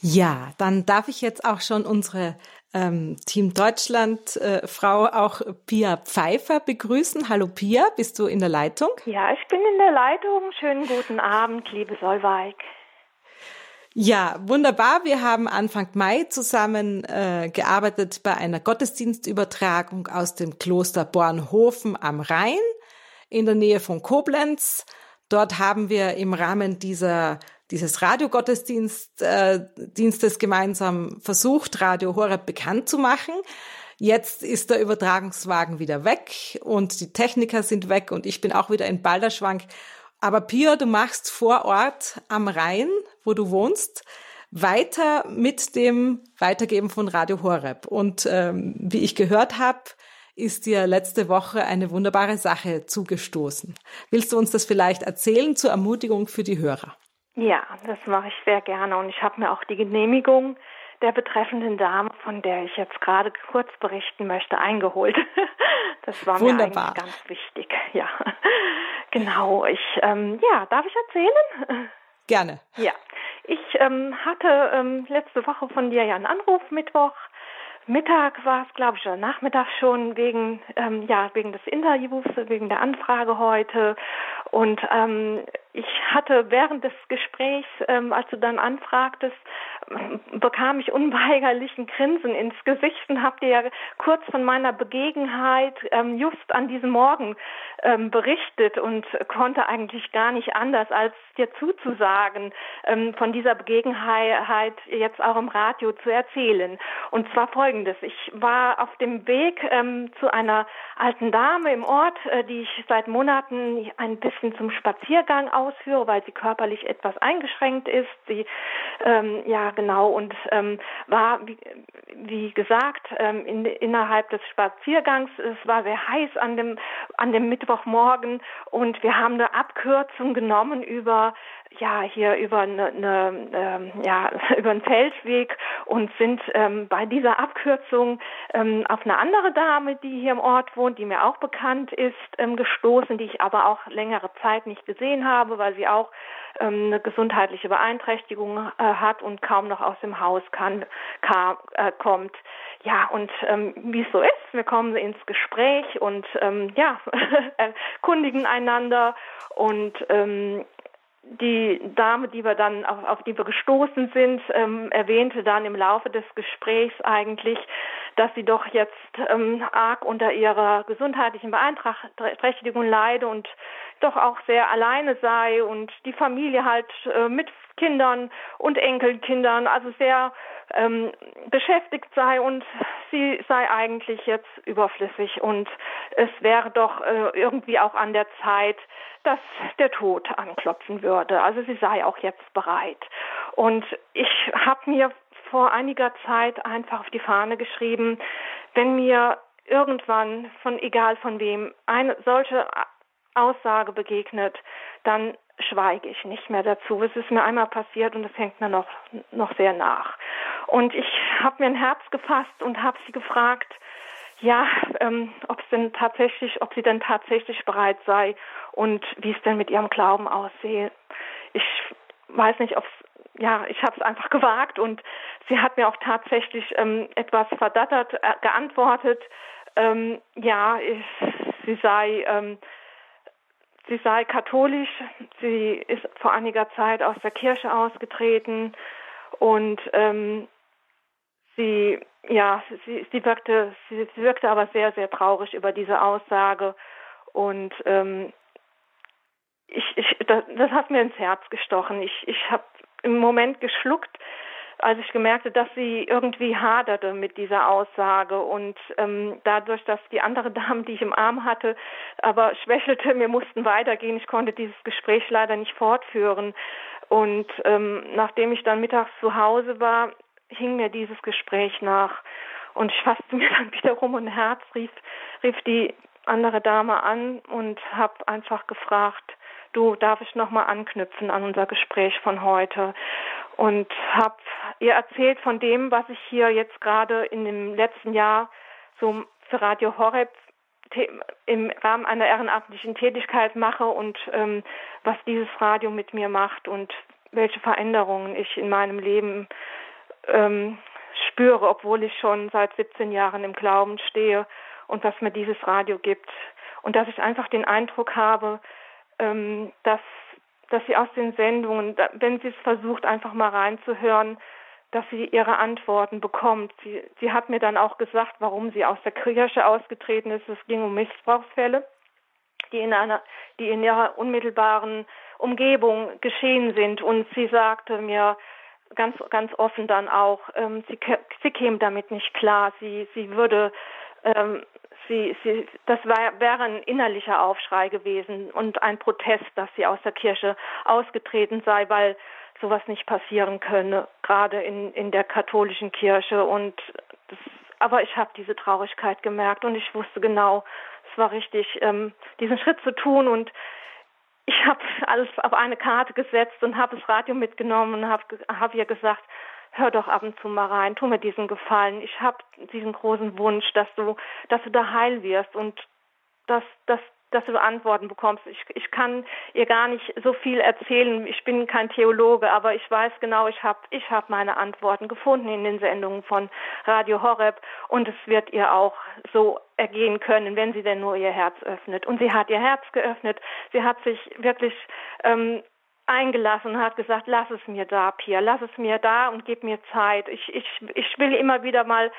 Speaker 2: Ja, dann darf ich jetzt auch schon unsere ähm, Team Deutschland äh, Frau auch Pia Pfeiffer begrüßen. Hallo Pia, bist du in der Leitung?
Speaker 4: Ja, ich bin in der Leitung. Schönen guten Abend, liebe Solveig.
Speaker 2: Ja, wunderbar. Wir haben Anfang Mai zusammen äh, gearbeitet bei einer Gottesdienstübertragung aus dem Kloster Bornhofen am Rhein in der Nähe von Koblenz. Dort haben wir im Rahmen dieser dieses Radiogottesdienstes äh, Dienstes gemeinsam versucht, Radio Horeb bekannt zu machen. Jetzt ist der Übertragungswagen wieder weg und die Techniker sind weg und ich bin auch wieder in Balderschwank aber Pia, du machst vor Ort am Rhein, wo du wohnst, weiter mit dem Weitergeben von Radio Horeb. Und ähm, wie ich gehört habe, ist dir letzte Woche eine wunderbare Sache zugestoßen. Willst du uns das vielleicht erzählen zur Ermutigung für die Hörer?
Speaker 4: Ja, das mache ich sehr gerne und ich habe mir auch die Genehmigung der betreffenden Dame, von der ich jetzt gerade kurz berichten möchte, eingeholt. Das war Wunderbar. mir eigentlich ganz wichtig. Ja, genau. Ich, ähm, ja, darf ich erzählen?
Speaker 2: Gerne.
Speaker 4: Ja, ich ähm, hatte ähm, letzte Woche von dir ja einen Anruf Mittwoch. Mittag war es, glaube ich, oder Nachmittag schon wegen ähm, ja wegen des Interviews, wegen der Anfrage heute. Und ähm, ich hatte während des Gesprächs, ähm, als du dann anfragtest, bekam ich unweigerlich ein Grinsen ins Gesicht und habe dir ja kurz von meiner Begegenheit ähm, just an diesem Morgen ähm, berichtet und konnte eigentlich gar nicht anders, als dir zuzusagen, ähm, von dieser Begegenheit jetzt auch im Radio zu erzählen. Und zwar folgendes. Ich war auf dem Weg ähm, zu einer alten Dame im Ort, äh, die ich seit Monaten ein bisschen zum Spaziergang ausführe, weil sie körperlich etwas eingeschränkt ist. Sie ähm, ja genau und ähm, war wie, wie gesagt ähm, in, innerhalb des Spaziergangs. Es war sehr heiß an dem an dem Mittwochmorgen und wir haben eine Abkürzung genommen über ja hier über eine, eine ähm, ja über einen Feldweg und sind ähm, bei dieser Abkürzung ähm, auf eine andere Dame, die hier im Ort wohnt, die mir auch bekannt ist, ähm, gestoßen, die ich aber auch längere Zeit nicht gesehen habe, weil sie auch eine gesundheitliche Beeinträchtigung äh, hat und kaum noch aus dem Haus kann, kam, äh, kommt. Ja, und ähm, wie es so ist, wir kommen ins Gespräch und ähm, ja, erkundigen einander und ähm, die Dame, die wir dann auf, auf die wir gestoßen sind, ähm, erwähnte dann im Laufe des Gesprächs eigentlich, dass sie doch jetzt ähm, arg unter ihrer gesundheitlichen Beeinträchtigung leide und doch auch sehr alleine sei und die Familie halt äh, mit Kindern und Enkelkindern, also sehr ähm, beschäftigt sei und sie sei eigentlich jetzt überflüssig und es wäre doch äh, irgendwie auch an der Zeit, dass der Tod anklopfen würde. Also sie sei auch jetzt bereit. Und ich habe mir vor einiger Zeit einfach auf die Fahne geschrieben, wenn mir irgendwann von egal von wem eine solche Aussage begegnet, dann schweige ich nicht mehr dazu. Es ist mir einmal passiert und es hängt mir noch, noch sehr nach. Und ich habe mir ein Herz gefasst und habe sie gefragt, ja, ähm, ob denn tatsächlich, ob sie denn tatsächlich bereit sei und wie es denn mit ihrem Glauben aussehe. Ich weiß nicht, ob ja, ich habe es einfach gewagt und sie hat mir auch tatsächlich ähm, etwas verdattert äh, geantwortet. Ähm, ja, ich, sie sei ähm, Sie sei katholisch, sie ist vor einiger Zeit aus der Kirche ausgetreten. Und ähm, sie, ja, sie, sie wirkte, sie, sie, wirkte aber sehr, sehr traurig über diese Aussage. Und ähm, ich, ich, das, das hat mir ins Herz gestochen. Ich, ich habe im Moment geschluckt, als ich gemerkte, dass sie irgendwie haderte mit dieser Aussage und ähm, dadurch, dass die andere Dame, die ich im Arm hatte, aber schwächelte, wir mussten weitergehen. Ich konnte dieses Gespräch leider nicht fortführen. Und ähm, nachdem ich dann mittags zu Hause war, hing mir dieses Gespräch nach. Und ich fasste mir dann wiederum ein Herz, rief, rief die andere Dame an und habe einfach gefragt, du, darf ich nochmal anknüpfen an unser Gespräch von heute? Und habe ihr erzählt von dem, was ich hier jetzt gerade in dem letzten Jahr so für Radio Horeb im Rahmen einer ehrenamtlichen Tätigkeit mache und ähm, was dieses Radio mit mir macht und welche Veränderungen ich in meinem Leben ähm, spüre, obwohl ich schon seit 17 Jahren im Glauben stehe und was mir dieses Radio gibt. Und dass ich einfach den Eindruck habe, ähm, dass dass sie aus den Sendungen, wenn sie es versucht, einfach mal reinzuhören, dass sie ihre Antworten bekommt. Sie, sie hat mir dann auch gesagt, warum sie aus der Kirche ausgetreten ist. Es ging um Missbrauchsfälle, die in einer, die in ihrer unmittelbaren Umgebung geschehen sind. Und sie sagte mir ganz, ganz offen dann auch, ähm, sie, sie käme damit nicht klar. Sie, sie würde, ähm, sie, sie, das war, wäre ein innerlicher Aufschrei gewesen und ein Protest, dass sie aus der Kirche ausgetreten sei, weil sowas nicht passieren könne, gerade in, in der katholischen Kirche. Und das, aber ich habe diese Traurigkeit gemerkt und ich wusste genau, es war richtig, ähm, diesen Schritt zu tun. Und ich habe alles auf eine Karte gesetzt und habe das Radio mitgenommen und habe hab ihr gesagt, hör doch ab und zu mal rein, tu mir diesen Gefallen. Ich habe diesen großen Wunsch, dass du, dass du da heil wirst und dass, dass dass du Antworten bekommst. Ich, ich kann ihr gar nicht so viel erzählen. Ich bin kein Theologe, aber ich weiß genau, ich habe ich hab meine Antworten gefunden in den Sendungen von Radio Horeb und es wird ihr auch so ergehen können, wenn sie denn nur ihr Herz öffnet. Und sie hat ihr Herz geöffnet. Sie hat sich wirklich ähm, eingelassen und hat gesagt, lass es mir da, Pia, lass es mir da und gib mir Zeit. Ich, ich, ich will immer wieder mal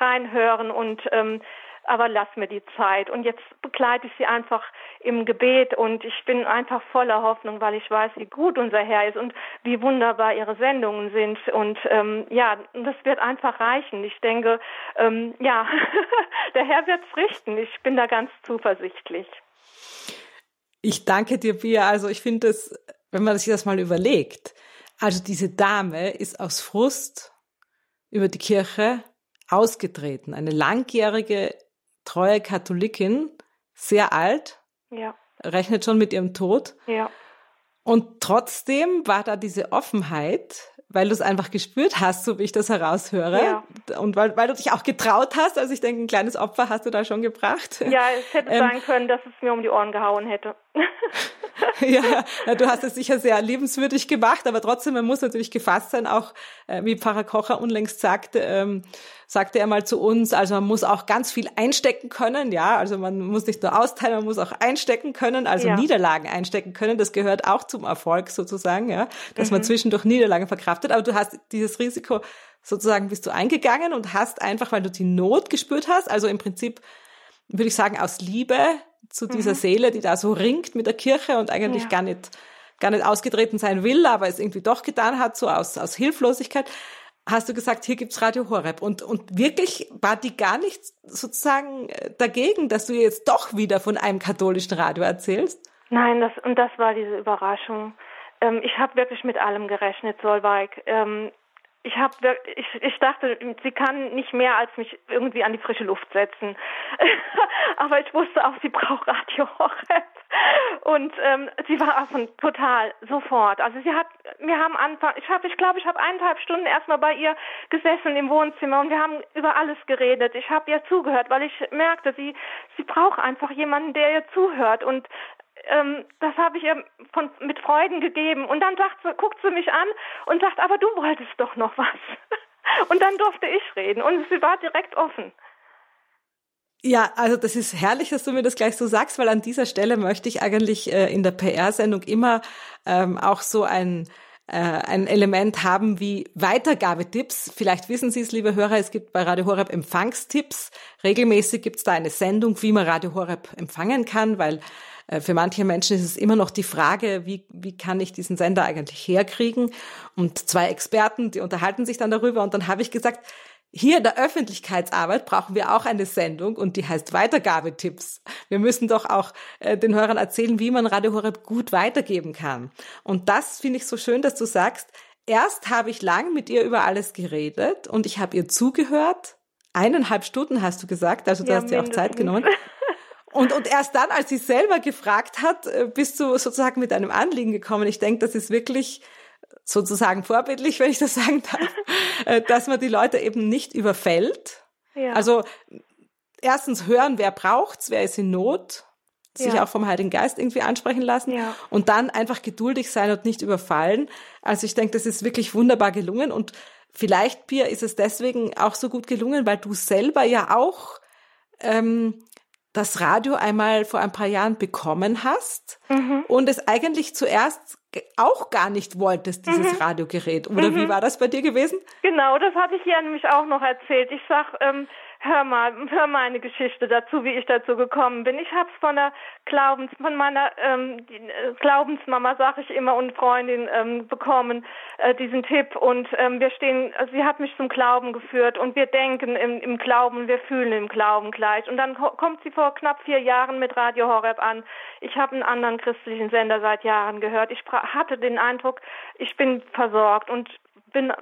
Speaker 4: reinhören und ähm, aber lass mir die Zeit. Und jetzt begleite ich sie einfach im Gebet und ich bin einfach voller Hoffnung, weil ich weiß, wie gut unser Herr ist und wie wunderbar ihre Sendungen sind. Und ähm, ja, das wird einfach reichen. Ich denke, ähm, ja, der Herr wird es richten. Ich bin da ganz zuversichtlich.
Speaker 2: Ich danke dir, Pia. Also ich finde es, wenn man sich das mal überlegt, also diese Dame ist aus Frust über die Kirche ausgetreten. Eine langjährige treue Katholikin, sehr alt,
Speaker 4: ja.
Speaker 2: rechnet schon mit ihrem Tod.
Speaker 4: Ja.
Speaker 2: Und trotzdem war da diese Offenheit, weil du es einfach gespürt hast, so wie ich das heraushöre. Ja. Und weil, weil du dich auch getraut hast. Also ich denke, ein kleines Opfer hast du da schon gebracht.
Speaker 4: Ja, es hätte ähm, sein können, dass es mir um die Ohren gehauen hätte.
Speaker 2: ja, du hast es sicher sehr liebenswürdig gemacht, aber trotzdem, man muss natürlich gefasst sein, auch äh, wie Pfarrer Kocher unlängst sagte, ähm, sagte er mal zu uns, also man muss auch ganz viel einstecken können, ja, also man muss nicht nur austeilen, man muss auch einstecken können, also ja. Niederlagen einstecken können, das gehört auch zum Erfolg sozusagen, ja, dass mhm. man zwischendurch Niederlagen verkraftet, aber du hast dieses Risiko sozusagen bist du eingegangen und hast einfach, weil du die Not gespürt hast, also im Prinzip würde ich sagen aus Liebe zu dieser mhm. Seele, die da so ringt mit der Kirche und eigentlich ja. gar nicht gar nicht ausgetreten sein will, aber es irgendwie doch getan hat, so aus, aus Hilflosigkeit, hast du gesagt, hier gibt's Radio Horeb. Und, und wirklich war die gar nicht sozusagen äh, dagegen, dass du jetzt doch wieder von einem katholischen Radio erzählst?
Speaker 4: Nein, das, und das war diese Überraschung. Ähm, ich habe wirklich mit allem gerechnet, Solveig. Ähm, ich habe ich, ich dachte, sie kann nicht mehr als mich irgendwie an die frische Luft setzen. Aber ich wusste auch, sie braucht Radio Horeb. Und ähm, sie war von total sofort. Also sie hat, wir haben Anfang, ich habe, ich glaube, ich habe eineinhalb Stunden erstmal bei ihr gesessen im Wohnzimmer und wir haben über alles geredet. Ich habe ihr zugehört, weil ich merkte, sie, sie braucht einfach jemanden, der ihr zuhört. Und ähm, das habe ich ihr von, mit Freuden gegeben. Und dann sagt sie, guckt sie mich an und sagt, aber du wolltest doch noch was. und dann durfte ich reden und sie war direkt offen.
Speaker 2: Ja, also das ist herrlich, dass du mir das gleich so sagst, weil an dieser Stelle möchte ich eigentlich äh, in der PR-Sendung immer ähm, auch so ein äh, ein Element haben wie Weitergabetipps. Vielleicht wissen Sie es, liebe Hörer, es gibt bei Radio Horeb Empfangstipps. Regelmäßig gibt es da eine Sendung, wie man Radio Horeb empfangen kann, weil für manche Menschen ist es immer noch die Frage, wie, wie kann ich diesen Sender eigentlich herkriegen? Und zwei Experten, die unterhalten sich dann darüber. Und dann habe ich gesagt, hier in der Öffentlichkeitsarbeit brauchen wir auch eine Sendung und die heißt Weitergabetipps. Wir müssen doch auch äh, den Hörern erzählen, wie man Radio Horeb gut weitergeben kann. Und das finde ich so schön, dass du sagst, erst habe ich lang mit ihr über alles geredet und ich habe ihr zugehört. Eineinhalb Stunden hast du gesagt, also du ja, hast dir auch Zeit genommen. Und, und erst dann, als sie selber gefragt hat, äh, bist du sozusagen mit einem Anliegen gekommen. Ich denke, das ist wirklich sozusagen vorbildlich, wenn ich das sagen darf, äh, dass man die Leute eben nicht überfällt. Ja. Also erstens hören, wer braucht's, wer ist in Not, sich ja. auch vom Heiligen Geist irgendwie ansprechen lassen
Speaker 4: ja.
Speaker 2: und dann einfach geduldig sein und nicht überfallen. Also ich denke, das ist wirklich wunderbar gelungen und vielleicht, Pia, ist es deswegen auch so gut gelungen, weil du selber ja auch ähm, das Radio einmal vor ein paar Jahren bekommen hast mhm. und es eigentlich zuerst auch gar nicht wolltest, dieses mhm. Radiogerät. Oder mhm. wie war das bei dir gewesen?
Speaker 4: Genau, das hatte ich ja nämlich auch noch erzählt. Ich sag, ähm, hör mal, hör mal eine Geschichte dazu, wie ich dazu gekommen bin. Ich habe es von der Glaubens, von meiner ähm, äh, Glaubensmama, sag ich immer, und Freundin ähm, bekommen, äh, diesen Tipp. Und ähm, wir stehen, also sie hat mich zum Glauben geführt und wir denken im, im Glauben, wir fühlen im Glauben gleich. Und dann kommt sie vor knapp vier Jahren mit Radio Horeb an. Ich habe einen anderen christlichen Sender seit Jahren gehört. Ich hatte den Eindruck, ich bin versorgt und bin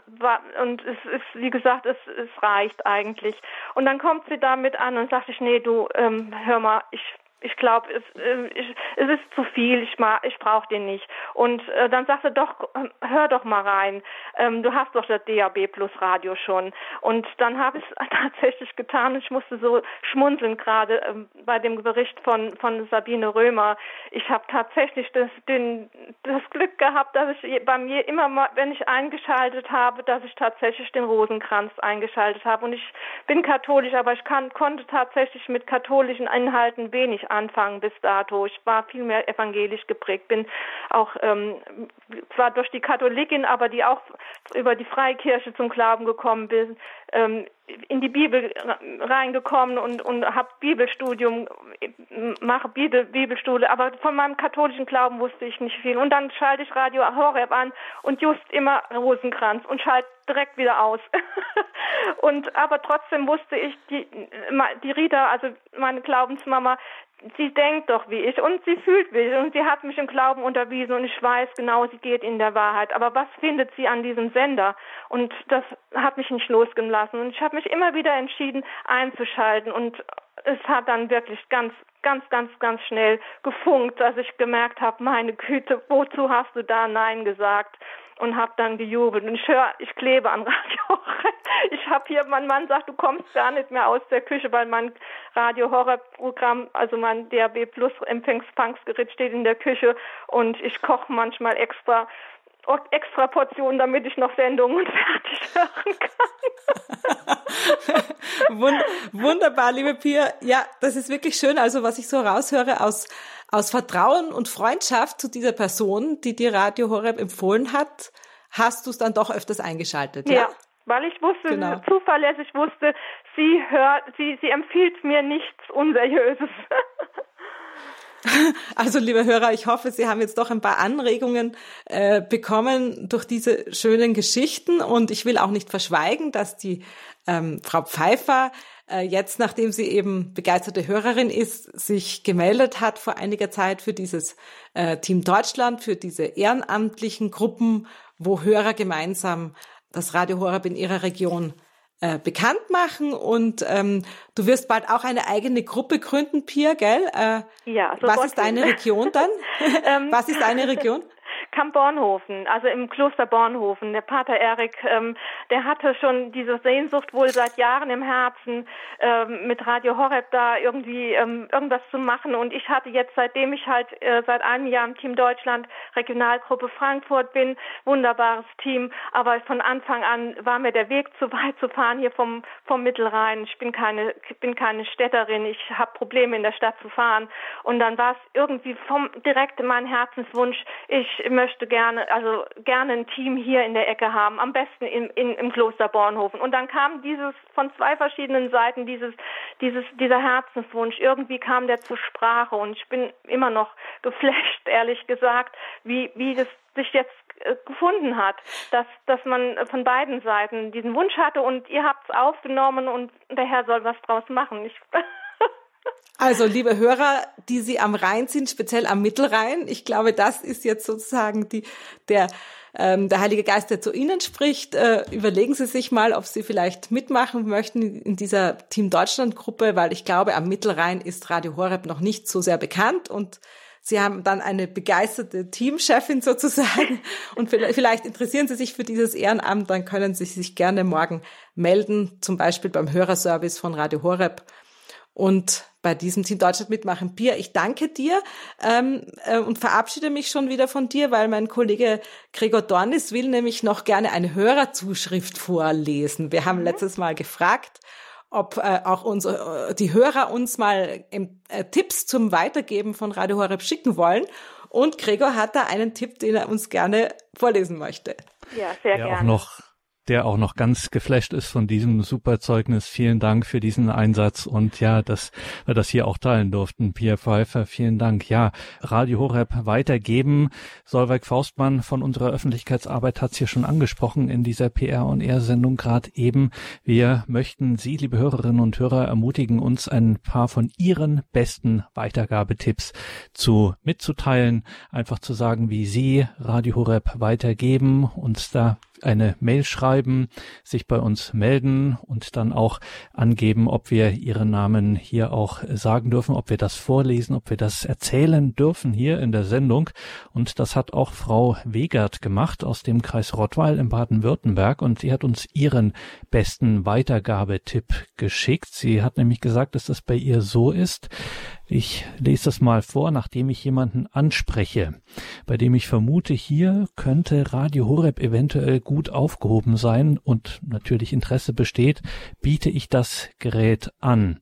Speaker 4: und es ist wie gesagt es es reicht eigentlich und dann kommt sie damit an und sagt ich nee du ähm, hör mal ich ich glaube, es, äh, es ist zu viel, ich, ich brauche den nicht. Und äh, dann sagte doch, ähm, hör doch mal rein, ähm, du hast doch das DAB Plus Radio schon. Und dann habe ich es tatsächlich getan. Ich musste so schmunzeln gerade ähm, bei dem Bericht von, von Sabine Römer. Ich habe tatsächlich das, den, das Glück gehabt, dass ich bei mir immer mal, wenn ich eingeschaltet habe, dass ich tatsächlich den Rosenkranz eingeschaltet habe. Und ich bin katholisch, aber ich kann, konnte tatsächlich mit katholischen Inhalten wenig anfangen bis dato. Ich war viel mehr evangelisch geprägt, bin auch ähm, zwar durch die Katholikin, aber die auch über die Freikirche zum Glauben gekommen bin, ähm, in die Bibel reingekommen und und habe Bibelstudium mache Bibel Bibelstudie, aber von meinem katholischen Glauben wusste ich nicht viel und dann schalte ich Radio Horeb an und just immer Rosenkranz und schalte direkt wieder aus. und aber trotzdem wusste ich die die Rita, also meine Glaubensmama, sie denkt doch wie ich und sie fühlt wie ich und sie hat mich im Glauben unterwiesen und ich weiß genau, sie geht in der Wahrheit. Aber was findet sie an diesem Sender? Und das hat mich nicht losgelassen und ich habe mich immer wieder entschieden einzuschalten und es hat dann wirklich ganz, ganz, ganz, ganz schnell gefunkt, dass ich gemerkt habe, meine Güte, wozu hast du da Nein gesagt? Und habe dann gejubelt. Und ich höre, ich klebe an Radio Ich habe hier, mein Mann sagt, du kommst gar nicht mehr aus der Küche, weil mein Radio Horror Programm, also mein DAB Plus Empfangsgerät steht in der Küche und ich koche manchmal extra extra Portionen, damit ich noch Sendungen fertig hören
Speaker 2: kann. Wunderbar, liebe Pia. Ja, das ist wirklich schön. Also was ich so raushöre aus, aus Vertrauen und Freundschaft zu dieser Person, die dir Radio Horeb empfohlen hat, hast du es dann doch öfters eingeschaltet. Ja. ja?
Speaker 4: Weil ich wusste, genau. zuverlässig wusste, sie hört, sie, sie empfiehlt mir nichts Unseriöses.
Speaker 2: Also, liebe Hörer, ich hoffe, Sie haben jetzt doch ein paar Anregungen äh, bekommen durch diese schönen Geschichten. Und ich will auch nicht verschweigen, dass die ähm, Frau Pfeiffer äh, jetzt, nachdem sie eben begeisterte Hörerin ist, sich gemeldet hat vor einiger Zeit für dieses äh, Team Deutschland, für diese ehrenamtlichen Gruppen, wo Hörer gemeinsam das Radio Horeb in ihrer Region äh, bekannt machen und ähm, du wirst bald auch eine eigene Gruppe gründen, Pia, gell? Äh,
Speaker 4: ja.
Speaker 2: So was ist deine Region dann? Ähm, was ist deine Region?
Speaker 4: Kamp Bornhofen, also im Kloster Bornhofen. Der Pater Erik, ähm, der hatte schon diese Sehnsucht wohl seit Jahren im Herzen, ähm, mit Radio Horeb da irgendwie ähm, irgendwas zu machen. Und ich hatte jetzt, seitdem ich halt äh, seit einem Jahr im Team Deutschland Regionalgruppe Frankfurt bin, wunderbares Team. Aber von Anfang an war mir der Weg zu weit zu fahren hier vom vom Mittelrhein. Ich bin keine bin keine Städterin. Ich habe Probleme in der Stadt zu fahren. Und dann war es irgendwie vom direkt mein Herzenswunsch. Ich möchte gerne, also gerne ein Team hier in der Ecke haben, am besten in, in, im Kloster Bornhofen. Und dann kam dieses von zwei verschiedenen Seiten dieses, dieses, dieser Herzenswunsch. Irgendwie kam der zur Sprache und ich bin immer noch geflasht, ehrlich gesagt, wie, wie das sich jetzt äh, gefunden hat, dass, dass man von beiden Seiten diesen Wunsch hatte und ihr habt es aufgenommen und der Herr soll was draus machen. Ich
Speaker 2: Also, liebe Hörer, die Sie am Rhein sind, speziell am Mittelrhein, ich glaube, das ist jetzt sozusagen die, der, ähm, der Heilige Geist, der zu Ihnen spricht. Äh, überlegen Sie sich mal, ob Sie vielleicht mitmachen möchten in dieser Team Deutschland Gruppe, weil ich glaube, am Mittelrhein ist Radio Horeb noch nicht so sehr bekannt und Sie haben dann eine begeisterte Teamchefin sozusagen und vielleicht interessieren Sie sich für dieses Ehrenamt, dann können Sie sich gerne morgen melden, zum Beispiel beim Hörerservice von Radio Horeb und bei diesem Team Deutschland mitmachen. Pia, ich danke dir ähm, äh, und verabschiede mich schon wieder von dir, weil mein Kollege Gregor Dornis will nämlich noch gerne eine Hörerzuschrift vorlesen. Wir haben mhm. letztes Mal gefragt, ob äh, auch unsere, äh, die Hörer uns mal äh, Tipps zum Weitergeben von Radio Horeb schicken wollen. Und Gregor hat da einen Tipp, den er uns gerne vorlesen möchte.
Speaker 4: Ja, sehr
Speaker 1: ja,
Speaker 4: gerne.
Speaker 1: Auch noch der auch noch ganz geflasht ist von diesem Superzeugnis. Vielen Dank für diesen Einsatz und ja, dass wir das hier auch teilen durften. Pierre Pfeiffer, vielen Dank. Ja, Radio Horeb weitergeben. Solveig Faustmann von unserer Öffentlichkeitsarbeit hat es hier schon angesprochen in dieser PR- und R-Sendung gerade eben. Wir möchten Sie, liebe Hörerinnen und Hörer, ermutigen, uns ein paar von Ihren besten Weitergabetipps zu mitzuteilen. Einfach zu sagen, wie Sie Radio Horeb weitergeben, uns da eine Mail schreiben, sich bei uns melden und dann auch angeben, ob wir Ihren Namen hier auch sagen dürfen, ob wir das vorlesen, ob wir das erzählen dürfen hier in der Sendung. Und das hat auch Frau Wegert gemacht aus dem Kreis Rottweil in Baden-Württemberg und sie hat uns ihren besten Weitergabetipp geschickt. Sie hat nämlich gesagt, dass das bei ihr so ist. Ich lese das mal vor, nachdem ich jemanden anspreche, bei dem ich vermute, hier könnte Radio Horeb eventuell gut aufgehoben sein und natürlich Interesse besteht, biete ich das Gerät an.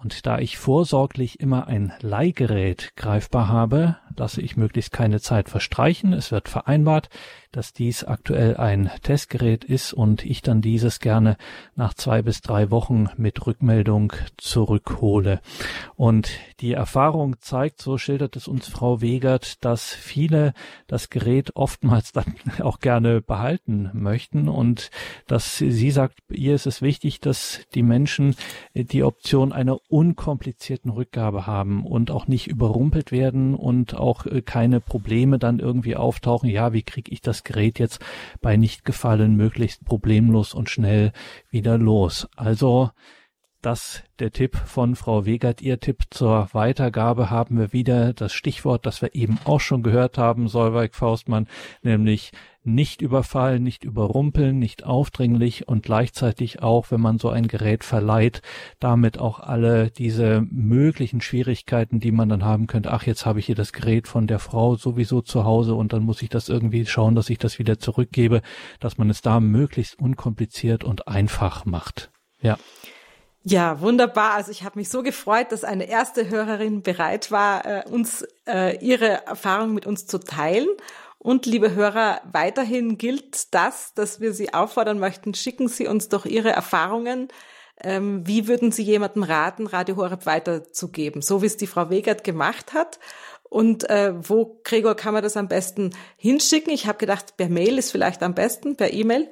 Speaker 1: Und da ich vorsorglich immer ein Leihgerät greifbar habe, lasse ich möglichst keine Zeit verstreichen. Es wird vereinbart, dass dies aktuell ein Testgerät ist und ich dann dieses gerne nach zwei bis drei Wochen mit Rückmeldung zurückhole. Und die Erfahrung zeigt, so schildert es uns Frau Wegert, dass viele das Gerät oftmals dann auch gerne behalten möchten und dass sie sagt, ihr ist es wichtig, dass die Menschen die Option einer unkomplizierten Rückgabe haben und auch nicht überrumpelt werden und auch keine Probleme dann irgendwie auftauchen. Ja, wie kriege ich das Gerät jetzt bei Nichtgefallen möglichst problemlos und schnell wieder los? Also das der Tipp von Frau Wegert. Ihr Tipp zur Weitergabe haben wir wieder das Stichwort, das wir eben auch schon gehört haben, Solveig Faustmann, nämlich nicht überfallen, nicht überrumpeln, nicht aufdringlich und gleichzeitig auch, wenn man so ein Gerät verleiht, damit auch alle diese möglichen Schwierigkeiten, die man dann haben könnte, ach, jetzt habe ich hier das Gerät von der Frau sowieso zu Hause und dann muss ich das irgendwie schauen, dass ich das wieder zurückgebe, dass man es da möglichst unkompliziert und einfach macht. Ja.
Speaker 2: Ja, wunderbar. Also ich habe mich so gefreut, dass eine erste Hörerin bereit war, äh, uns äh, ihre Erfahrung mit uns zu teilen. Und liebe Hörer, weiterhin gilt das, dass wir Sie auffordern möchten, schicken Sie uns doch Ihre Erfahrungen. Ähm, wie würden Sie jemandem raten, Radio Horeb weiterzugeben? So wie es die Frau Wegert gemacht hat. Und äh, wo, Gregor, kann man das am besten hinschicken? Ich habe gedacht, per Mail ist vielleicht am besten, per E-Mail.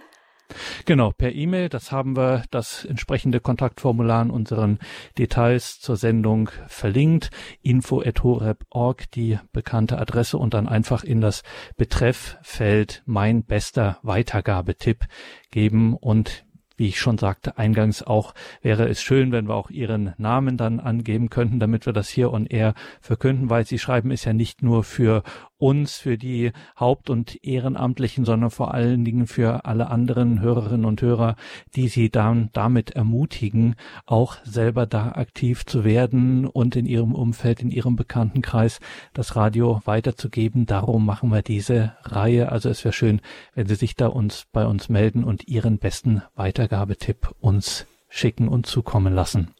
Speaker 1: Genau, per E-Mail, das haben wir das entsprechende Kontaktformular in unseren Details zur Sendung verlinkt. info.horeb.org, die bekannte Adresse und dann einfach in das Betrefffeld mein bester Weitergabetipp geben und wie ich schon sagte eingangs auch, wäre es schön, wenn wir auch Ihren Namen dann angeben könnten, damit wir das hier on air verkünden, weil Sie schreiben es ja nicht nur für uns, für die Haupt- und Ehrenamtlichen, sondern vor allen Dingen für alle anderen Hörerinnen und Hörer, die Sie dann damit ermutigen, auch selber da aktiv zu werden und in Ihrem Umfeld, in Ihrem Bekanntenkreis das Radio weiterzugeben. Darum machen wir diese Reihe. Also es wäre schön, wenn Sie sich da uns bei uns melden und Ihren besten Weitergabetipp uns schicken und zukommen lassen.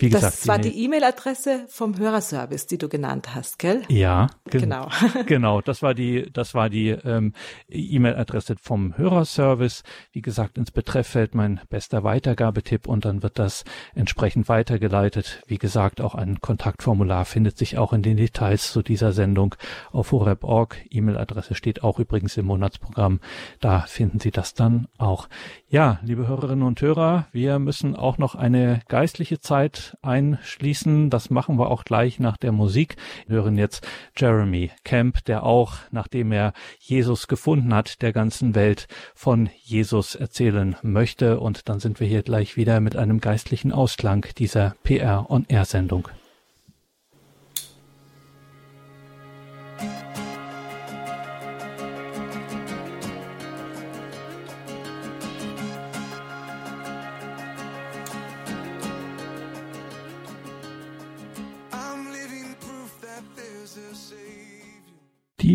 Speaker 2: Wie gesagt, das war die E-Mail-Adresse vom Hörerservice, die du genannt hast, gell?
Speaker 1: Ja, genau. genau, das war die, das war die ähm, E-Mail-Adresse vom Hörerservice. Wie gesagt, ins Betrefffeld mein bester Weitergabetipp und dann wird das entsprechend weitergeleitet. Wie gesagt, auch ein Kontaktformular findet sich auch in den Details zu dieser Sendung auf horeb.org. E-Mail-Adresse steht auch übrigens im Monatsprogramm. Da finden Sie das dann auch. Ja, liebe Hörerinnen und Hörer, wir müssen auch noch eine geistliche Zeit einschließen. Das machen wir auch gleich nach der Musik. Wir hören jetzt Jeremy Camp, der auch, nachdem er Jesus gefunden hat, der ganzen Welt von Jesus erzählen möchte. Und dann sind wir hier gleich wieder mit einem geistlichen Ausklang dieser PR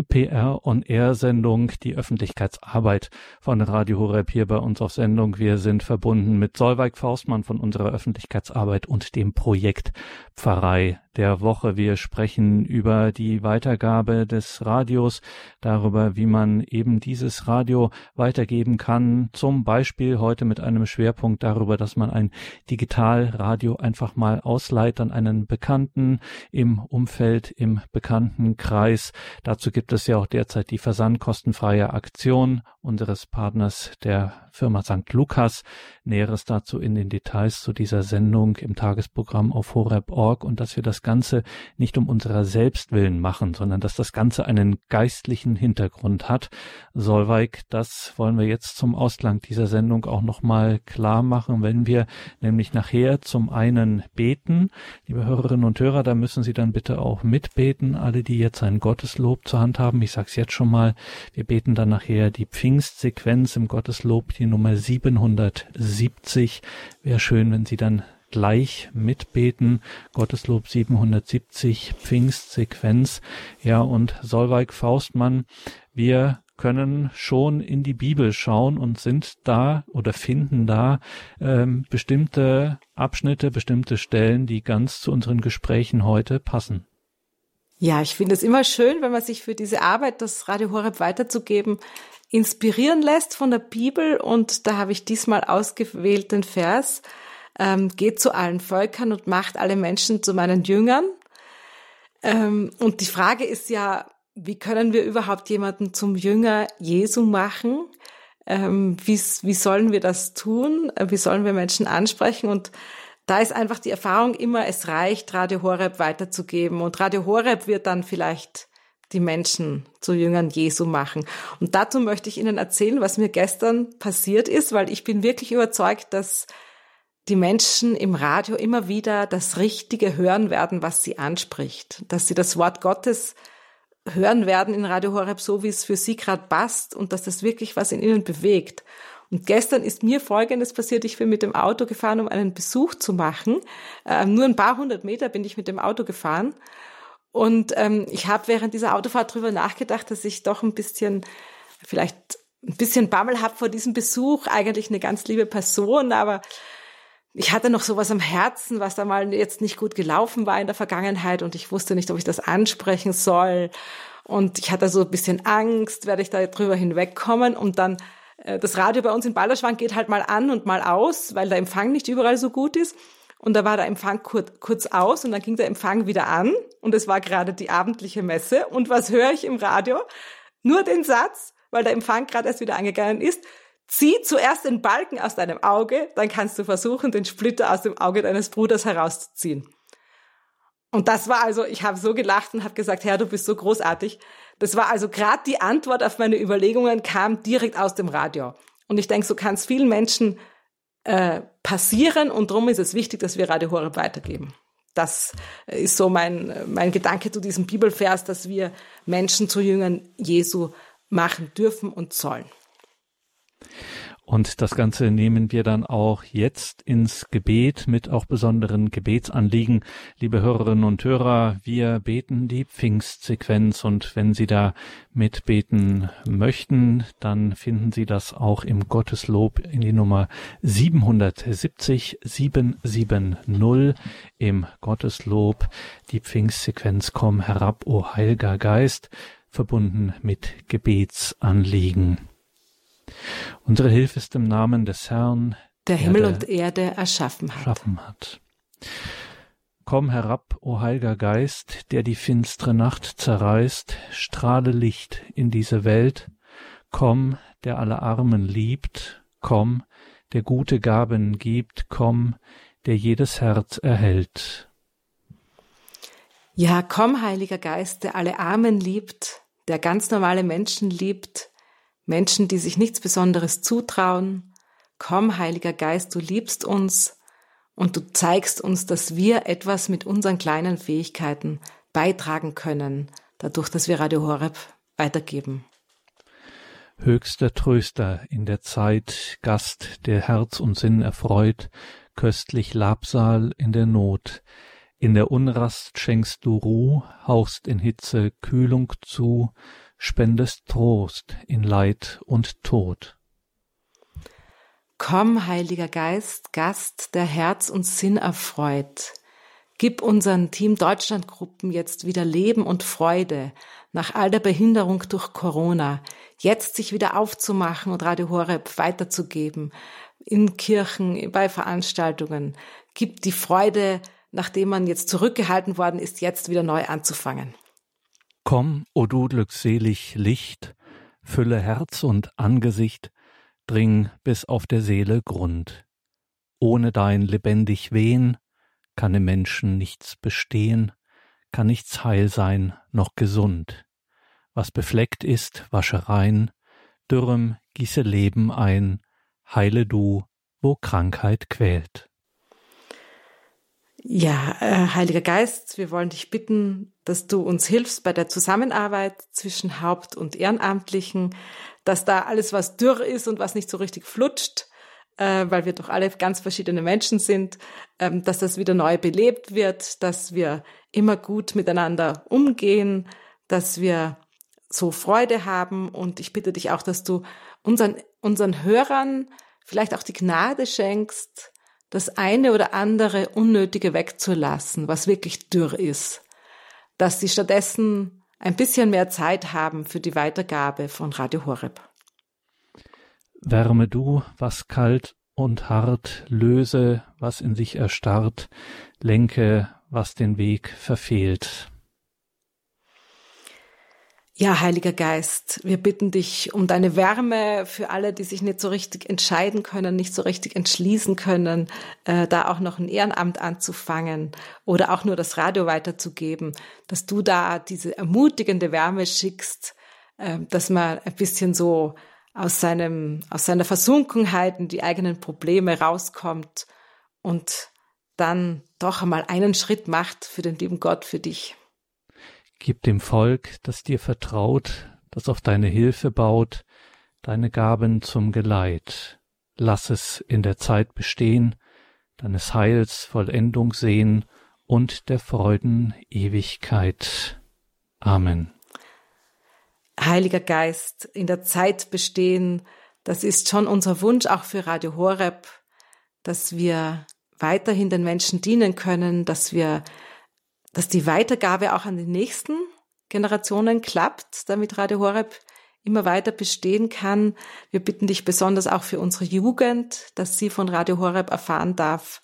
Speaker 1: PR on Air Sendung, die Öffentlichkeitsarbeit von Radio Horeb hier bei uns auf Sendung. Wir sind verbunden mit Solveig Faustmann von unserer Öffentlichkeitsarbeit und dem Projekt Pfarrei der Woche. Wir sprechen über die Weitergabe des Radios, darüber, wie man eben dieses Radio weitergeben kann. Zum Beispiel heute mit einem Schwerpunkt darüber, dass man ein Digitalradio einfach mal ausleiht an einen Bekannten im Umfeld, im Bekanntenkreis. Dazu gibt es ja auch derzeit die versandkostenfreie Aktion unseres Partners der Firma St. Lukas. Näheres dazu in den Details zu dieser Sendung im Tagesprogramm auf horeb.org und dass wir das Ganze nicht um unserer selbst willen machen, sondern dass das Ganze einen geistlichen Hintergrund hat. Solveig, das wollen wir jetzt zum Ausklang dieser Sendung auch nochmal klar machen, wenn wir nämlich nachher zum einen beten. Liebe Hörerinnen und Hörer, da müssen Sie dann bitte auch mitbeten, alle, die jetzt ein Gotteslob zur Hand haben. Ich sage es jetzt schon mal, wir beten dann nachher die Pfingstsequenz im Gotteslob, die Nummer 770. Wäre schön, wenn Sie dann gleich mitbeten. Gotteslob 770, Pfingstsequenz. Ja, und Solveig Faustmann, wir können schon in die Bibel schauen und sind da oder finden da ähm, bestimmte Abschnitte, bestimmte Stellen, die ganz zu unseren Gesprächen heute passen.
Speaker 2: Ja, ich finde es immer schön, wenn man sich für diese Arbeit, das Radio Horeb weiterzugeben, inspirieren lässt von der Bibel. Und da habe ich diesmal ausgewählt den Vers, ähm, geht zu allen Völkern und macht alle Menschen zu meinen Jüngern. Ähm, und die Frage ist ja, wie können wir überhaupt jemanden zum Jünger Jesu machen? Ähm, wie, wie sollen wir das tun? Äh, wie sollen wir Menschen ansprechen? Und da ist einfach die Erfahrung immer, es reicht, Radio Horeb weiterzugeben. Und Radio Horeb wird dann vielleicht die Menschen zu Jüngern Jesu machen. Und dazu möchte ich Ihnen erzählen, was mir gestern passiert ist, weil ich bin wirklich überzeugt, dass die Menschen im Radio immer wieder das Richtige hören werden, was sie anspricht, dass sie das Wort Gottes hören werden in Radio Horeb so, wie es für sie gerade passt und dass das wirklich was in ihnen bewegt. Und gestern ist mir Folgendes passiert. Ich bin mit dem Auto gefahren, um einen Besuch zu machen. Ähm, nur ein paar hundert Meter bin ich mit dem Auto gefahren. Und ähm, ich habe während dieser Autofahrt drüber nachgedacht, dass ich doch ein bisschen, vielleicht ein bisschen Bammel habe vor diesem Besuch. Eigentlich eine ganz liebe Person, aber ich hatte noch sowas am Herzen, was da mal jetzt nicht gut gelaufen war in der Vergangenheit und ich wusste nicht, ob ich das ansprechen soll. Und ich hatte so ein bisschen Angst, werde ich da drüber hinwegkommen und dann äh, das Radio bei uns in Balderschwang geht halt mal an und mal aus, weil der Empfang nicht überall so gut ist. Und da war der Empfang kurz, kurz aus und dann ging der Empfang wieder an und es war gerade die abendliche Messe. Und was höre ich im Radio? Nur den Satz, weil der Empfang gerade erst wieder angegangen ist. Zieh zuerst den Balken aus deinem Auge, dann kannst du versuchen, den Splitter aus dem Auge deines Bruders herauszuziehen. Und das war also, ich habe so gelacht und habe gesagt, Herr, du bist so großartig. Das war also gerade die Antwort auf meine Überlegungen, kam direkt aus dem Radio. Und ich denke, so kann es vielen Menschen äh, passieren und darum ist es wichtig, dass wir Radio Horeb weitergeben. Das ist so mein, mein Gedanke zu diesem Bibelvers, dass wir Menschen zu Jüngern Jesu machen dürfen und sollen.
Speaker 1: Und das Ganze nehmen wir dann auch jetzt ins Gebet mit auch besonderen Gebetsanliegen. Liebe Hörerinnen und Hörer, wir beten die Pfingstsequenz und wenn Sie da mitbeten möchten, dann finden Sie das auch im Gotteslob in die Nummer 770 770 im Gotteslob. Die Pfingstsequenz Komm herab, o Heiliger Geist, verbunden mit Gebetsanliegen. Unsere Hilfe ist im Namen des Herrn,
Speaker 2: der Himmel und Erde erschaffen hat.
Speaker 1: Erschaffen hat. Komm herab, o Heiliger Geist, der die finstere Nacht zerreißt, strahle Licht in diese Welt. Komm, der alle Armen liebt, komm, der gute Gaben gibt, komm, der jedes Herz erhält.
Speaker 2: Ja, komm, Heiliger Geist, der alle Armen liebt, der ganz normale Menschen liebt, Menschen, die sich nichts Besonderes zutrauen. Komm, Heiliger Geist, du liebst uns und du zeigst uns, dass wir etwas mit unseren kleinen Fähigkeiten beitragen können, dadurch, dass wir Radio Horeb weitergeben.
Speaker 1: Höchster Tröster in der Zeit, Gast, der Herz und Sinn erfreut, köstlich Labsal in der Not. In der Unrast schenkst du Ruh, hauchst in Hitze Kühlung zu, spendest Trost in Leid und Tod.
Speaker 2: Komm, Heiliger Geist, Gast, der Herz und Sinn erfreut. Gib unseren Team Deutschland Gruppen jetzt wieder Leben und Freude nach all der Behinderung durch Corona, jetzt sich wieder aufzumachen und Radio Horeb weiterzugeben, in Kirchen, bei Veranstaltungen. Gib die Freude, nachdem man jetzt zurückgehalten worden ist, jetzt wieder neu anzufangen.
Speaker 1: Komm, o du glückselig Licht, fülle Herz und Angesicht, dring bis auf der Seele Grund. Ohne dein lebendig Wehen kann im Menschen nichts bestehen, kann nichts heil sein noch gesund. Was befleckt ist, wasche rein, dürrem gieße Leben ein, heile du, wo Krankheit quält.
Speaker 2: Ja, äh, Heiliger Geist, wir wollen dich bitten, dass du uns hilfst bei der Zusammenarbeit zwischen Haupt- und Ehrenamtlichen, dass da alles, was dürr ist und was nicht so richtig flutscht, äh, weil wir doch alle ganz verschiedene Menschen sind, ähm, dass das wieder neu belebt wird, dass wir immer gut miteinander umgehen, dass wir so Freude haben. Und ich bitte dich auch, dass du unseren, unseren Hörern vielleicht auch die Gnade schenkst, das eine oder andere Unnötige wegzulassen, was wirklich dürr ist. Dass sie stattdessen ein bisschen mehr Zeit haben für die Weitergabe von Radio Horeb.
Speaker 1: Wärme du, was kalt und hart, löse, was in sich erstarrt, lenke, was den Weg verfehlt.
Speaker 2: Ja, Heiliger Geist, wir bitten dich um deine Wärme für alle, die sich nicht so richtig entscheiden können, nicht so richtig entschließen können, äh, da auch noch ein Ehrenamt anzufangen oder auch nur das Radio weiterzugeben, dass du da diese ermutigende Wärme schickst, äh, dass man ein bisschen so aus seinem, aus seiner Versunkenheit in die eigenen Probleme rauskommt und dann doch einmal einen Schritt macht für den lieben Gott, für dich.
Speaker 1: Gib dem Volk, das dir vertraut, das auf deine Hilfe baut, deine Gaben zum Geleit. Lass es in der Zeit bestehen, deines Heils Vollendung sehen und der Freuden Ewigkeit. Amen.
Speaker 2: Heiliger Geist, in der Zeit bestehen, das ist schon unser Wunsch auch für Radio Horeb, dass wir weiterhin den Menschen dienen können, dass wir dass die Weitergabe auch an die nächsten Generationen klappt, damit Radio Horeb immer weiter bestehen kann. Wir bitten dich besonders auch für unsere Jugend, dass sie von Radio Horeb erfahren darf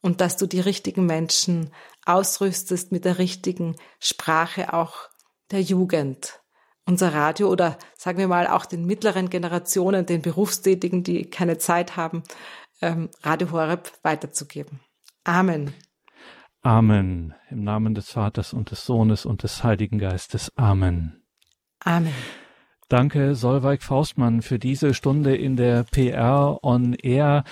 Speaker 2: und dass du die richtigen Menschen ausrüstest mit der richtigen Sprache auch der Jugend. Unser Radio oder sagen wir mal auch den mittleren Generationen, den Berufstätigen, die keine Zeit haben, ähm, Radio Horeb weiterzugeben. Amen.
Speaker 1: Amen. Im Namen des Vaters und des Sohnes und des Heiligen Geistes. Amen.
Speaker 2: Amen.
Speaker 1: Danke, Solveig Faustmann, für diese Stunde in der PR on Air.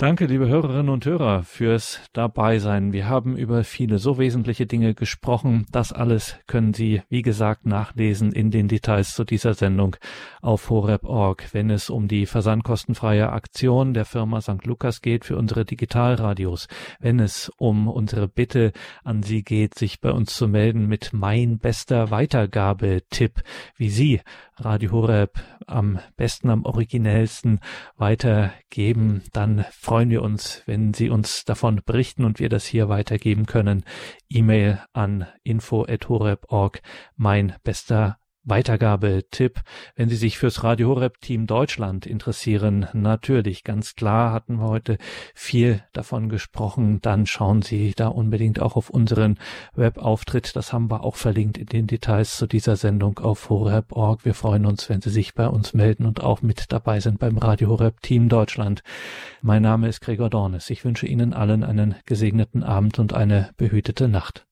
Speaker 1: Danke, liebe Hörerinnen und Hörer, fürs Dabeisein. Wir haben über viele so wesentliche Dinge gesprochen. Das alles können Sie, wie gesagt, nachlesen in den Details zu dieser Sendung auf horeb.org. Wenn es um die versandkostenfreie Aktion der Firma St. Lukas geht für unsere Digitalradios, wenn es um unsere Bitte an Sie geht, sich bei uns zu melden mit mein bester Weitergabetipp, wie Sie Radio Horeb am besten, am originellsten weitergeben, dann freuen wir uns, wenn Sie uns davon berichten und wir das hier weitergeben können. E-Mail an info@horeb.org. Mein bester Weitergabetipp, wenn Sie sich fürs Radio Horeb Team Deutschland interessieren, natürlich, ganz klar hatten wir heute viel davon gesprochen, dann schauen Sie da unbedingt auch auf unseren Webauftritt, das haben wir auch verlinkt in den Details zu dieser Sendung auf horeb.org. Wir freuen uns, wenn Sie sich bei uns melden und auch mit dabei sind beim Radio Horeb Team Deutschland. Mein Name ist Gregor Dornes. Ich wünsche Ihnen allen einen gesegneten Abend und eine behütete Nacht.